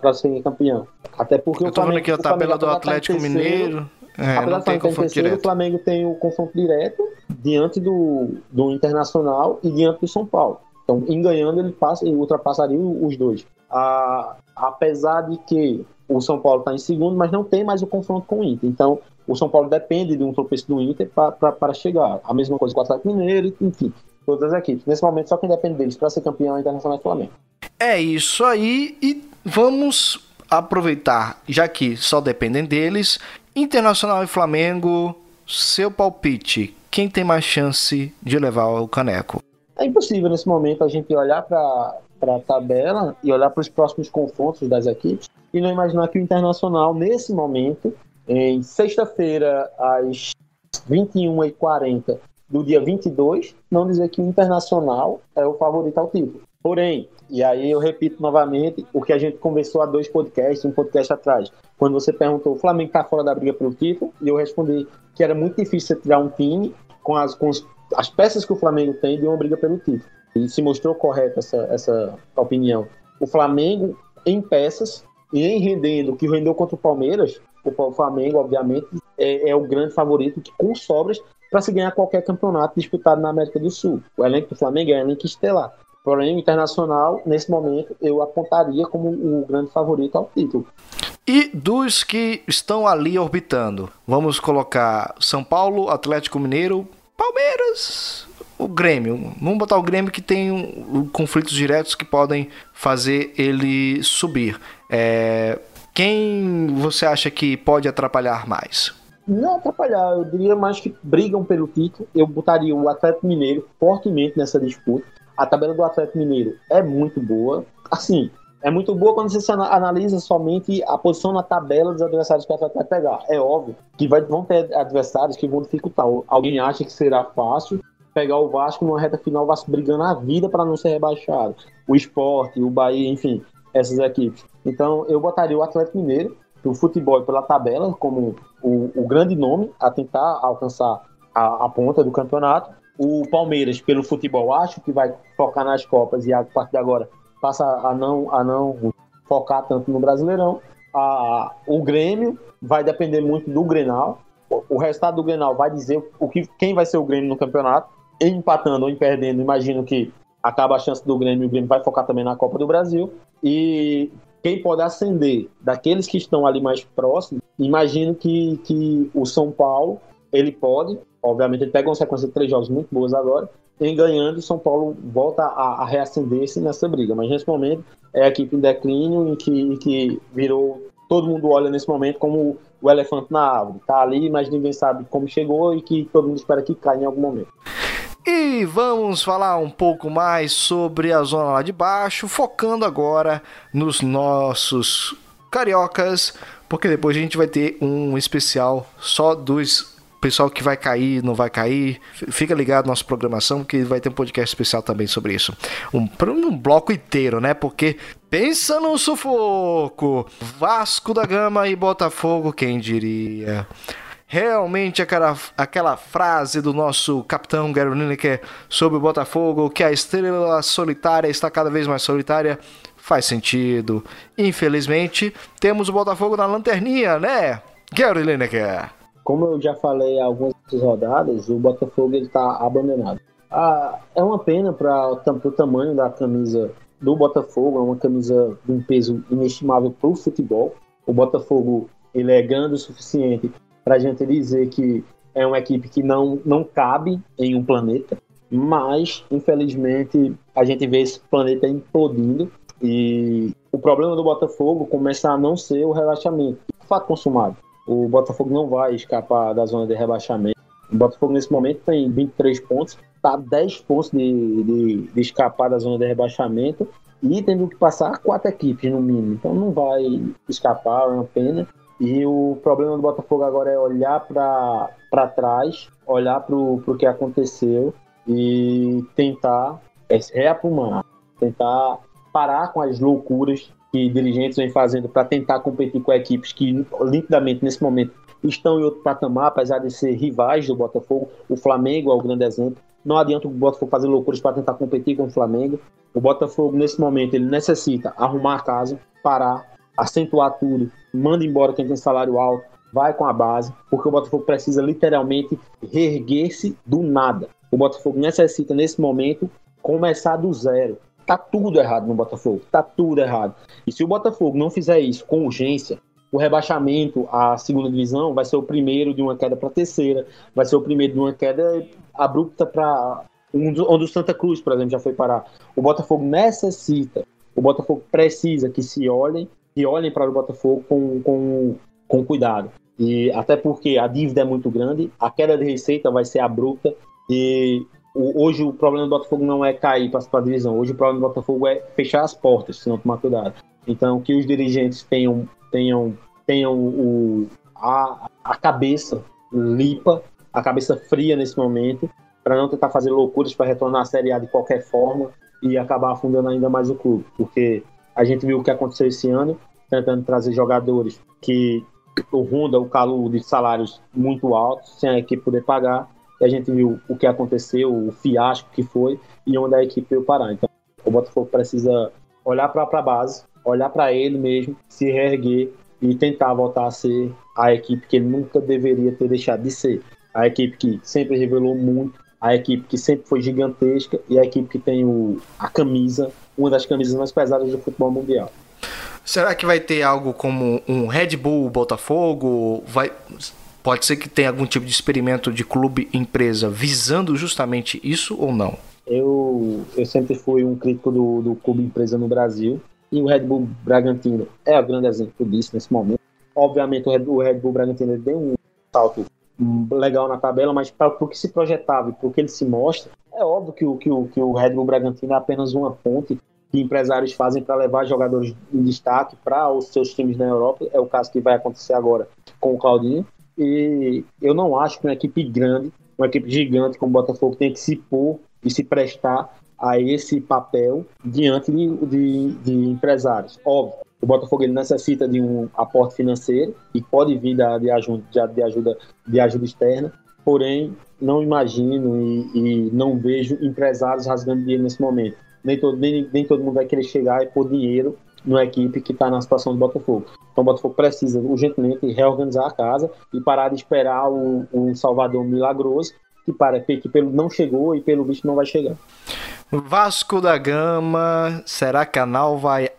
para ser campeão. Até porque Eu tô vendo aqui a tabela do Atlético Mineiro. É, Apesar não tem confronto terceiro, direto. o Flamengo tem o confronto direto diante do, do Internacional e diante do São Paulo. Então, em ganhando, ele passa e ultrapassaria os dois. Ah, apesar de que o São Paulo está em segundo, mas não tem mais o confronto com o Inter. Então, o São Paulo depende de um tropeço do Inter para chegar. A mesma coisa com o Atlético Mineiro, enfim, todas as equipes. Nesse momento, só quem depende deles para ser campeão é Internacional e o Flamengo. É isso aí e vamos aproveitar, já que só dependem deles, Internacional e Flamengo, seu palpite, quem tem mais chance de levar o caneco? É impossível nesse momento a gente olhar para a tabela e olhar para os próximos confrontos das equipes e não imaginar que o Internacional, nesse momento, em sexta-feira, às 21h40 do dia 22, não dizer que o Internacional é o favorito ao título. Porém, e aí eu repito novamente o que a gente conversou há dois podcasts, um podcast atrás, quando você perguntou o Flamengo está fora da briga pelo título, e eu respondi que era muito difícil tirar um time com as, com as peças que o Flamengo tem de uma briga pelo título. E se mostrou correta essa, essa opinião. O Flamengo, em peças e em rendendo, o que rendeu contra o Palmeiras, o Flamengo, obviamente, é, é o grande favorito que, com sobras para se ganhar qualquer campeonato disputado na América do Sul. O elenco do Flamengo é um elenco estelar. Porém, o Internacional, nesse momento, eu apontaria como o grande favorito ao título. E dos que estão ali orbitando, vamos colocar São Paulo, Atlético Mineiro, Palmeiras, o Grêmio. Vamos botar o Grêmio que tem um, conflitos diretos que podem fazer ele subir. É, quem você acha que pode atrapalhar mais? Não atrapalhar, eu diria mais que brigam pelo título. Eu botaria o Atlético Mineiro fortemente nessa disputa. A tabela do Atlético Mineiro é muito boa. Assim, é muito boa quando você analisa somente a posição na tabela dos adversários que o Atlético vai pegar. É óbvio que vai, vão ter adversários que vão dificultar. Alguém acha que será fácil pegar o Vasco numa reta final, o Vasco brigando a vida para não ser rebaixado. O Esporte, o Bahia, enfim, essas equipes. Então, eu botaria o Atlético Mineiro, o futebol pela tabela, como o, o grande nome a tentar alcançar a, a ponta do campeonato o Palmeiras, pelo futebol, acho que vai focar nas Copas e a partir de agora passa a não, a não focar tanto no Brasileirão. A, o Grêmio vai depender muito do Grenal. O, o resultado do Grenal vai dizer o que, quem vai ser o Grêmio no campeonato. Em empatando ou perdendo, imagino que acaba a chance do Grêmio o Grêmio vai focar também na Copa do Brasil. E quem pode ascender daqueles que estão ali mais próximos, imagino que, que o São Paulo ele pode, obviamente ele pega uma sequência de três jogos muito boas agora, em ganhando, o São Paulo volta a, a reacender-se nessa briga. Mas nesse momento é a equipe em declínio em que, que virou. Todo mundo olha nesse momento como o elefante na árvore. Tá ali, mas ninguém sabe como chegou e que todo mundo espera que caia em algum momento. E vamos falar um pouco mais sobre a zona lá de baixo, focando agora nos nossos cariocas, porque depois a gente vai ter um especial só dos pessoal que vai cair, não vai cair. Fica ligado na nossa programação que vai ter um podcast especial também sobre isso. Um, um bloco inteiro, né? Porque pensa no sufoco. Vasco da Gama e Botafogo, quem diria? Realmente aquela, aquela frase do nosso capitão Gary Lineker sobre o Botafogo, que a estrela solitária está cada vez mais solitária, faz sentido. Infelizmente, temos o Botafogo na lanterninha, né? Gary Lineker como eu já falei algumas rodadas, o Botafogo está abandonado. Ah, é uma pena para o tamanho da camisa do Botafogo, é uma camisa de um peso inestimável para o futebol. O Botafogo ele é grande o suficiente para a gente dizer que é uma equipe que não, não cabe em um planeta. mas infelizmente a gente vê esse planeta implodindo e o problema do Botafogo começa a não ser o relaxamento, fato consumado. O Botafogo não vai escapar da zona de rebaixamento. O Botafogo nesse momento tem 23 pontos, está 10 pontos de, de, de escapar da zona de rebaixamento e tendo que passar quatro equipes no mínimo. Então não vai escapar, é uma pena. E o problema do Botafogo agora é olhar para trás, olhar para o que aconteceu e tentar é, reaprumar, tentar parar com as loucuras que dirigentes vêm fazendo para tentar competir com equipes que, nitidamente, nesse momento, estão em outro patamar, apesar de ser rivais do Botafogo. O Flamengo é o grande exemplo. Não adianta o Botafogo fazer loucuras para tentar competir com o Flamengo. O Botafogo, nesse momento, ele necessita arrumar a casa, parar, acentuar tudo, manda embora quem tem salário alto, vai com a base, porque o Botafogo precisa literalmente reerguer-se do nada. O Botafogo necessita, nesse momento, começar do zero. Tá tudo errado no Botafogo, tá tudo errado. E se o Botafogo não fizer isso com urgência, o rebaixamento à segunda divisão vai ser o primeiro de uma queda para a terceira, vai ser o primeiro de uma queda abrupta para onde o Santa Cruz, por exemplo, já foi parar. O Botafogo necessita, o Botafogo precisa que se olhem e olhem para o Botafogo com, com, com cuidado. E até porque a dívida é muito grande, a queda de receita vai ser abrupta e hoje o problema do Botafogo não é cair para a divisão, hoje o problema do Botafogo é fechar as portas, se não tomar cuidado. Então, que os dirigentes tenham, tenham, tenham o, a, a cabeça limpa, a cabeça fria nesse momento, para não tentar fazer loucuras para retornar à Série A de qualquer forma e acabar afundando ainda mais o clube. Porque a gente viu o que aconteceu esse ano, tentando trazer jogadores que o Honda, o calo de salários muito altos, sem a equipe poder pagar, e a gente viu o que aconteceu, o fiasco que foi e onde a equipe veio parar. Então, o Botafogo precisa olhar para a base, olhar para ele mesmo, se reerguer e tentar voltar a ser a equipe que ele nunca deveria ter deixado de ser. A equipe que sempre revelou muito, a equipe que sempre foi gigantesca e a equipe que tem o, a camisa, uma das camisas mais pesadas do futebol mundial. Será que vai ter algo como um Red Bull Botafogo? Vai Pode ser que tenha algum tipo de experimento de clube empresa visando justamente isso ou não? Eu, eu sempre fui um crítico do, do clube empresa no Brasil e o Red Bull Bragantino é o grande exemplo disso nesse momento. Obviamente o Red, o Red Bull Bragantino deu um salto legal na tabela, mas para o que se projetava e para que ele se mostra, é óbvio que o, que, o, que o Red Bull Bragantino é apenas uma ponte que empresários fazem para levar jogadores em destaque para os seus times na Europa. É o caso que vai acontecer agora com o Claudinho. E eu não acho que uma equipe grande, uma equipe gigante como o Botafogo tem que se pôr e se prestar a esse papel diante de, de, de empresários. Óbvio, o Botafogo ele necessita de um aporte financeiro e pode vir da, de, ajuda, de, ajuda, de ajuda externa, porém não imagino e, e, não vejo empresários rasgando dinheiro nesse momento. Nem todo, nem, nem todo mundo vai querer chegar e pôr dinheiro numa equipe que está na situação do Botafogo. Então o Botafogo precisa urgentemente reorganizar a casa e parar de esperar um, um Salvador milagroso que para que pelo não chegou e pelo visto não vai chegar. Vasco da Gama, será que a nau vai,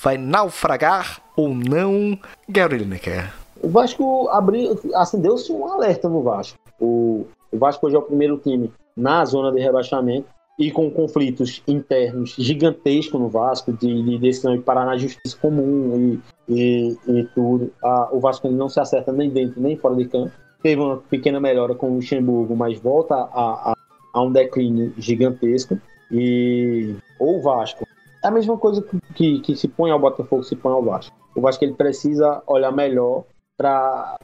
vai naufragar ou não? Gary Lineker. O Vasco abriu, acendeu-se um alerta no Vasco. O, o Vasco hoje é o primeiro time na zona de rebaixamento e com conflitos internos gigantescos no Vasco, de, de decisão de parar na justiça comum e, e, e tudo. O Vasco não se acerta nem dentro nem fora de campo. Teve uma pequena melhora com o Luxemburgo, mas volta a, a, a um declínio gigantesco. E ou o Vasco. É a mesma coisa que, que, que, se põe ao Botafogo, se põe ao Vasco. O Vasco ele precisa olhar melhor para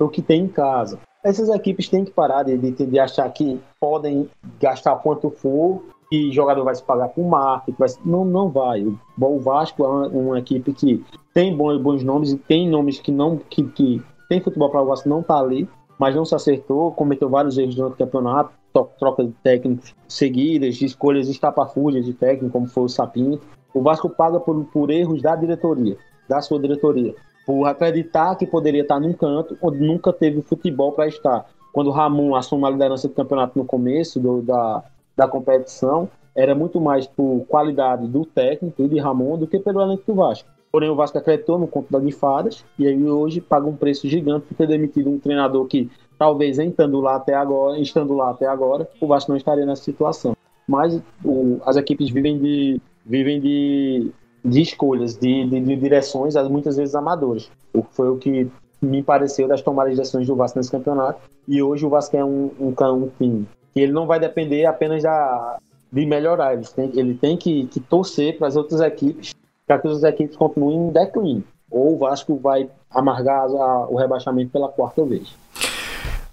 o que tem em casa essas equipes têm que parar de, de, de achar que podem gastar quanto for e jogador vai se pagar por marketing. Vai, não, não vai. O, Vasco é uma, uma, equipe que tem bons, bons nomes e tem nomes que não que, que tem futebol para o Vasco não tá ali, mas não se acertou, cometeu vários erros durante o campeonato, troca de técnicos seguidas, escolhas estapafúrdias de técnico, como foi o Sapinto. O Vasco paga por, por erros da diretoria, da sua diretoria por acreditar que poderia estar num canto onde nunca teve futebol para estar. Quando o Ramon assumiu a liderança do campeonato no começo do, da, da competição, era muito mais por qualidade do técnico e de Ramon do que pelo elenco do Vasco. Porém, o Vasco acreditou no conto de fadas e aí hoje paga um preço gigante por ter demitido um treinador que talvez estando lá até agora, estando lá até agora, o Vasco não estaria nessa situação. Mas o, as equipes vivem de vivem de, de escolhas, de, de, de direções, muitas vezes amadoras. Foi o que me pareceu das tomadas de decisões do Vasco nesse campeonato. E hoje o Vasco é um, um, um time que ele não vai depender apenas da, de melhorar, ele tem, ele tem que, que torcer para as outras equipes, para que as outras equipes continuem em declínio. Ou o Vasco vai amargar a, o rebaixamento pela quarta vez.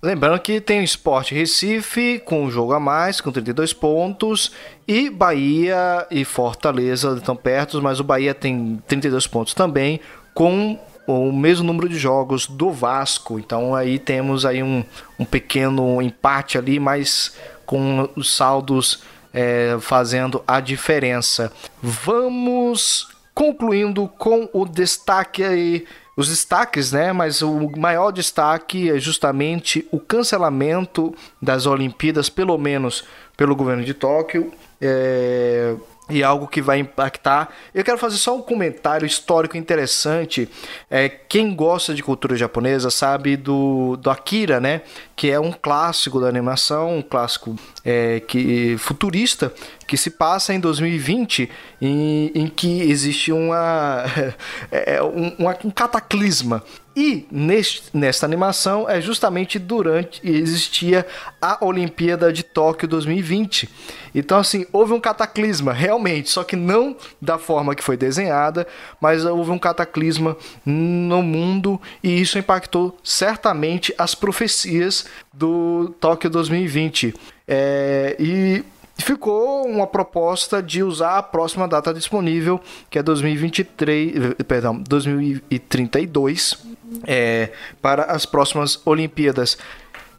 Lembrando que tem o Sport Recife com um jogo a mais, com 32 pontos, e Bahia e Fortaleza estão perto, mas o Bahia tem 32 pontos também, com o mesmo número de jogos do Vasco. Então aí temos aí um, um pequeno empate ali, mas com os saldos é, fazendo a diferença. Vamos concluindo com o destaque aí os destaques, né? Mas o maior destaque é justamente o cancelamento das Olimpíadas, pelo menos pelo governo de Tóquio. É, e algo que vai impactar. Eu quero fazer só um comentário histórico interessante. É, quem gosta de cultura japonesa sabe do, do Akira, né? Que é um clássico da animação, um clássico é, que futurista que se passa em 2020, em, em que existe uma, é, um, um cataclisma e neste, nesta animação é justamente durante existia a Olimpíada de Tóquio 2020. Então assim, houve um cataclisma, realmente, só que não da forma que foi desenhada, mas houve um cataclisma no mundo e isso impactou certamente as profecias do Tóquio 2020. É, e ficou uma proposta de usar a próxima data disponível, que é 2023, perdão, 2032 é, para as próximas Olimpíadas.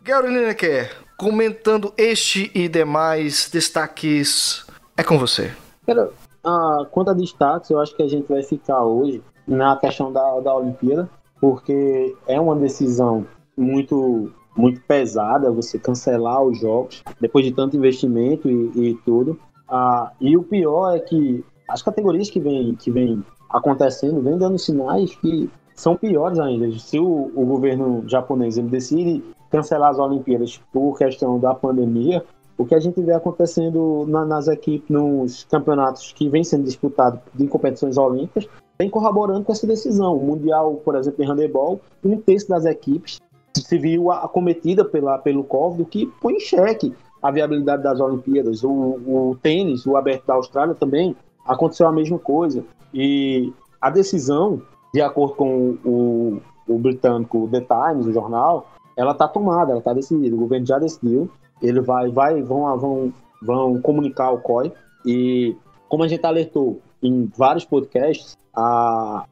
Gary Lineker, comentando este e demais destaques, é com você. Cara, ah, quanto a destaques, eu acho que a gente vai ficar hoje na questão da, da Olimpíada, porque é uma decisão muito muito pesada você cancelar os jogos depois de tanto investimento e, e tudo. Ah, e o pior é que as categorias que vem, que vem acontecendo vem dando sinais que são piores ainda. Se o, o governo japonês ele decide cancelar as Olimpíadas por questão da pandemia, o que a gente vê acontecendo na, nas equipes, nos campeonatos que vêm sendo disputados em competições olímpicas, vem corroborando com essa decisão. O Mundial, por exemplo, em handebol, um terço das equipes se viu acometida pela, pelo Covid, que põe em xeque a viabilidade das Olimpíadas. O, o tênis, o aberto da Austrália também, aconteceu a mesma coisa. E a decisão de acordo com o, o britânico The Times, o jornal, ela está tomada, ela está decidida. O governo já decidiu. Ele vai, vai, vão, vão, vão comunicar ao COI. E como a gente alertou em vários podcasts, a,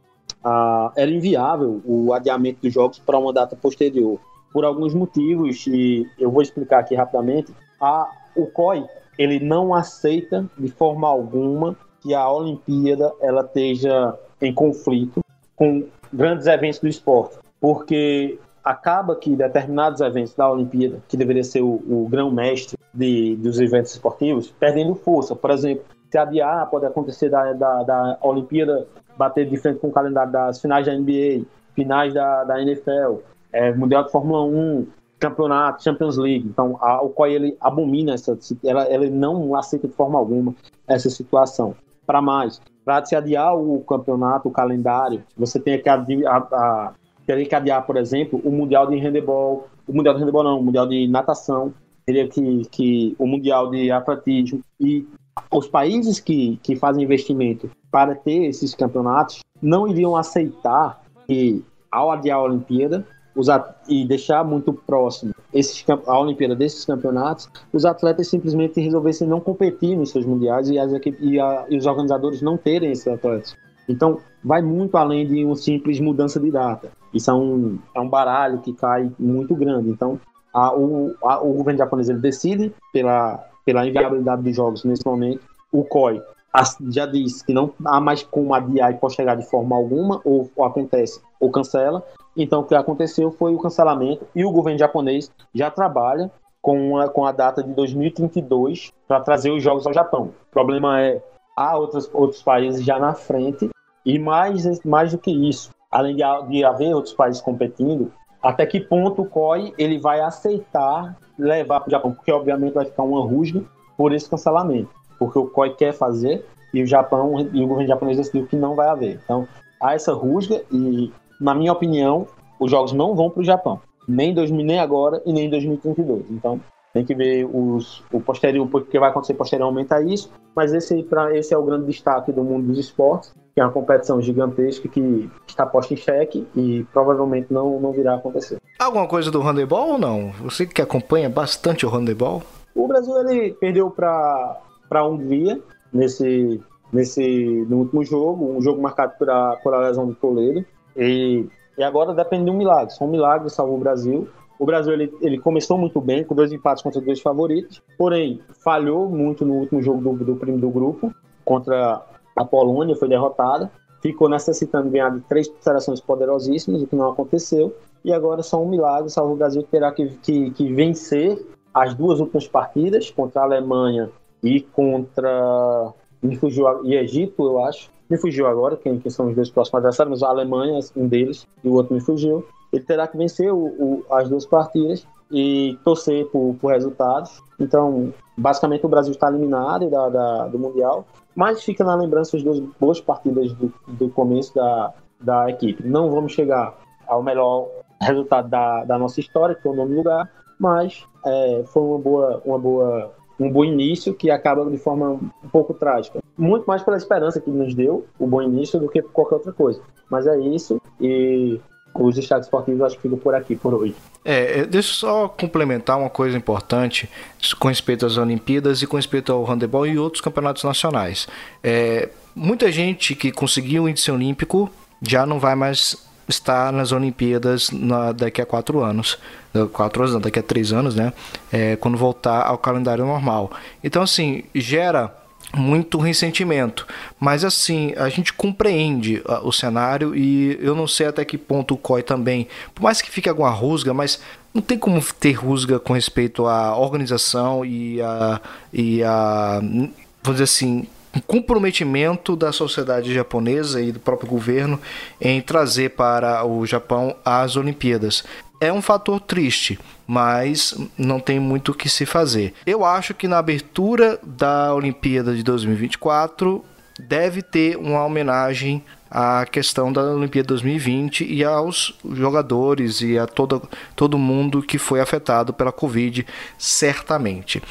era inviável o adiamento dos jogos para uma data posterior. Por alguns motivos, e eu vou explicar aqui rapidamente, a, o COI ele não aceita de forma alguma que a Olimpíada ela esteja em conflito com grandes eventos do esporte, porque acaba que determinados eventos da Olimpíada, que deveria ser o, o grão-mestre dos eventos esportivos, perdendo força. Por exemplo, se adiar, pode acontecer da, da, da Olimpíada bater de frente com o calendário das finais da NBA, finais da, da NFL, é, Mundial de Fórmula 1, campeonato, Champions League. Então, a, o COI ele abomina essa, ela, ela não aceita de forma alguma essa situação. Para mais, para se adiar o campeonato, o calendário, você tem que adiar, a, teria que adiar, por exemplo, o Mundial de Handebol, o Mundial de Handebol não, o Mundial de Natação, teria que, que o Mundial de Atletismo e os países que, que fazem investimento para ter esses campeonatos não iriam aceitar que, ao adiar a Olimpíada, e deixar muito próximo esses, a Olimpíada desses campeonatos, os atletas simplesmente resolvessem não competir nos seus mundiais e, as e, a, e os organizadores não terem esses atletas. Então, vai muito além de uma simples mudança de data. Isso é um, é um baralho que cai muito grande. Então, a, o, a, o governo japonês ele decide pela, pela inviabilidade dos jogos nesse momento. O COI já disse que não há mais como adiar e postergar de forma alguma, ou, ou acontece ou cancela. Então, o que aconteceu foi o cancelamento e o governo japonês já trabalha com a, com a data de 2032 para trazer os jogos ao Japão. O problema é há outros, outros países já na frente e mais, mais do que isso, além de, de haver outros países competindo, até que ponto o COI ele vai aceitar levar para o Japão, porque obviamente vai ficar uma rusga por esse cancelamento, porque o COI quer fazer e o Japão e o governo japonês decidiu que não vai haver. Então há essa rusga e, na minha opinião, os jogos não vão para o Japão, nem, 2000, nem agora e nem em 2032. Então tem que ver os, o posterior, porque vai acontecer posteriormente a isso, mas esse, pra, esse é o grande destaque do mundo dos esportes, que é uma competição gigantesca que está posta em xeque e provavelmente não, não virá a acontecer. Alguma coisa do handebol ou não? Você que acompanha bastante o handebol? O Brasil ele perdeu para a Hungria nesse, nesse, no último jogo, um jogo marcado por a lesão do Toledo, e, e agora depende de um milagre, só um milagre salvou o Brasil, o Brasil ele, ele começou muito bem, com dois empates contra dois favoritos, porém falhou muito no último jogo do, do primo do grupo, contra a Polônia, foi derrotada. Ficou necessitando ganhar de três seleções poderosíssimas, o que não aconteceu. E agora só um milagre, salvo o Brasil terá que, que, que vencer as duas últimas partidas, contra a Alemanha e contra. Me fugiu, e Egito, eu acho. Me fugiu agora, quem, são os dois próximos adversários, mas a Alemanha, um deles, e o outro me fugiu ele terá que vencer o, o, as duas partidas e torcer por, por, resultados. Então, basicamente, o Brasil está eliminado da, da, do Mundial, mas fica na lembrança as duas boas partidas do, do começo da, da equipe. Não vamos chegar ao melhor resultado da, da nossa história, que foi o nome lugar, mas é, foi uma boa, uma boa, um bom início que acaba de forma um pouco trágica. Muito mais pela esperança que nos deu o bom início do que por qualquer outra coisa. Mas é isso e os destaques esportivos acho que ficam por aqui por hoje. É, é, deixa eu só complementar uma coisa importante com respeito às Olimpíadas e com respeito ao handebol e outros campeonatos nacionais. É, muita gente que conseguiu o índice olímpico já não vai mais estar nas Olimpíadas na, daqui a quatro anos. Quatro anos, daqui a três anos, né? É, quando voltar ao calendário normal. Então, assim, gera muito ressentimento. Mas assim, a gente compreende uh, o cenário e eu não sei até que ponto o COI também, por mais que fique alguma rusga, mas não tem como ter rusga com respeito à organização e a, e a vamos dizer assim, comprometimento da sociedade japonesa e do próprio governo em trazer para o Japão as Olimpíadas. É um fator triste, mas não tem muito o que se fazer. Eu acho que na abertura da Olimpíada de 2024 deve ter uma homenagem à questão da Olimpíada 2020 e aos jogadores e a todo, todo mundo que foi afetado pela Covid, certamente.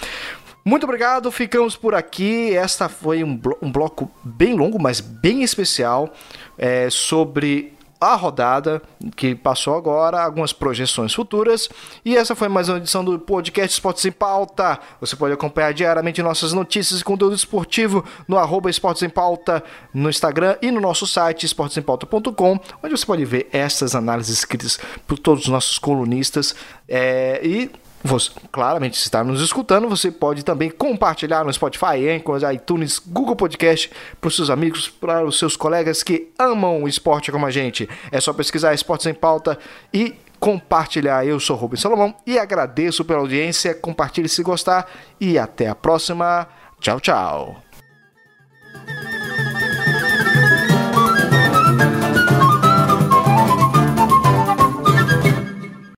Muito obrigado, ficamos por aqui. Esta foi um, blo um bloco bem longo, mas bem especial é, sobre a rodada que passou agora, algumas projeções futuras. E essa foi mais uma edição do podcast Esportes em Pauta. Você pode acompanhar diariamente nossas notícias e conteúdo esportivo no arroba Esportes em Pauta no Instagram e no nosso site esportesempauta.com, onde você pode ver essas análises escritas por todos os nossos colunistas. É, e você, claramente, se está nos escutando, você pode também compartilhar no Spotify, Anchor, iTunes, Google Podcast para os seus amigos, para os seus colegas que amam o esporte como a gente. É só pesquisar Esportes em Pauta e compartilhar. Eu sou Rubens Salomão e agradeço pela audiência. Compartilhe se gostar e até a próxima. Tchau, tchau.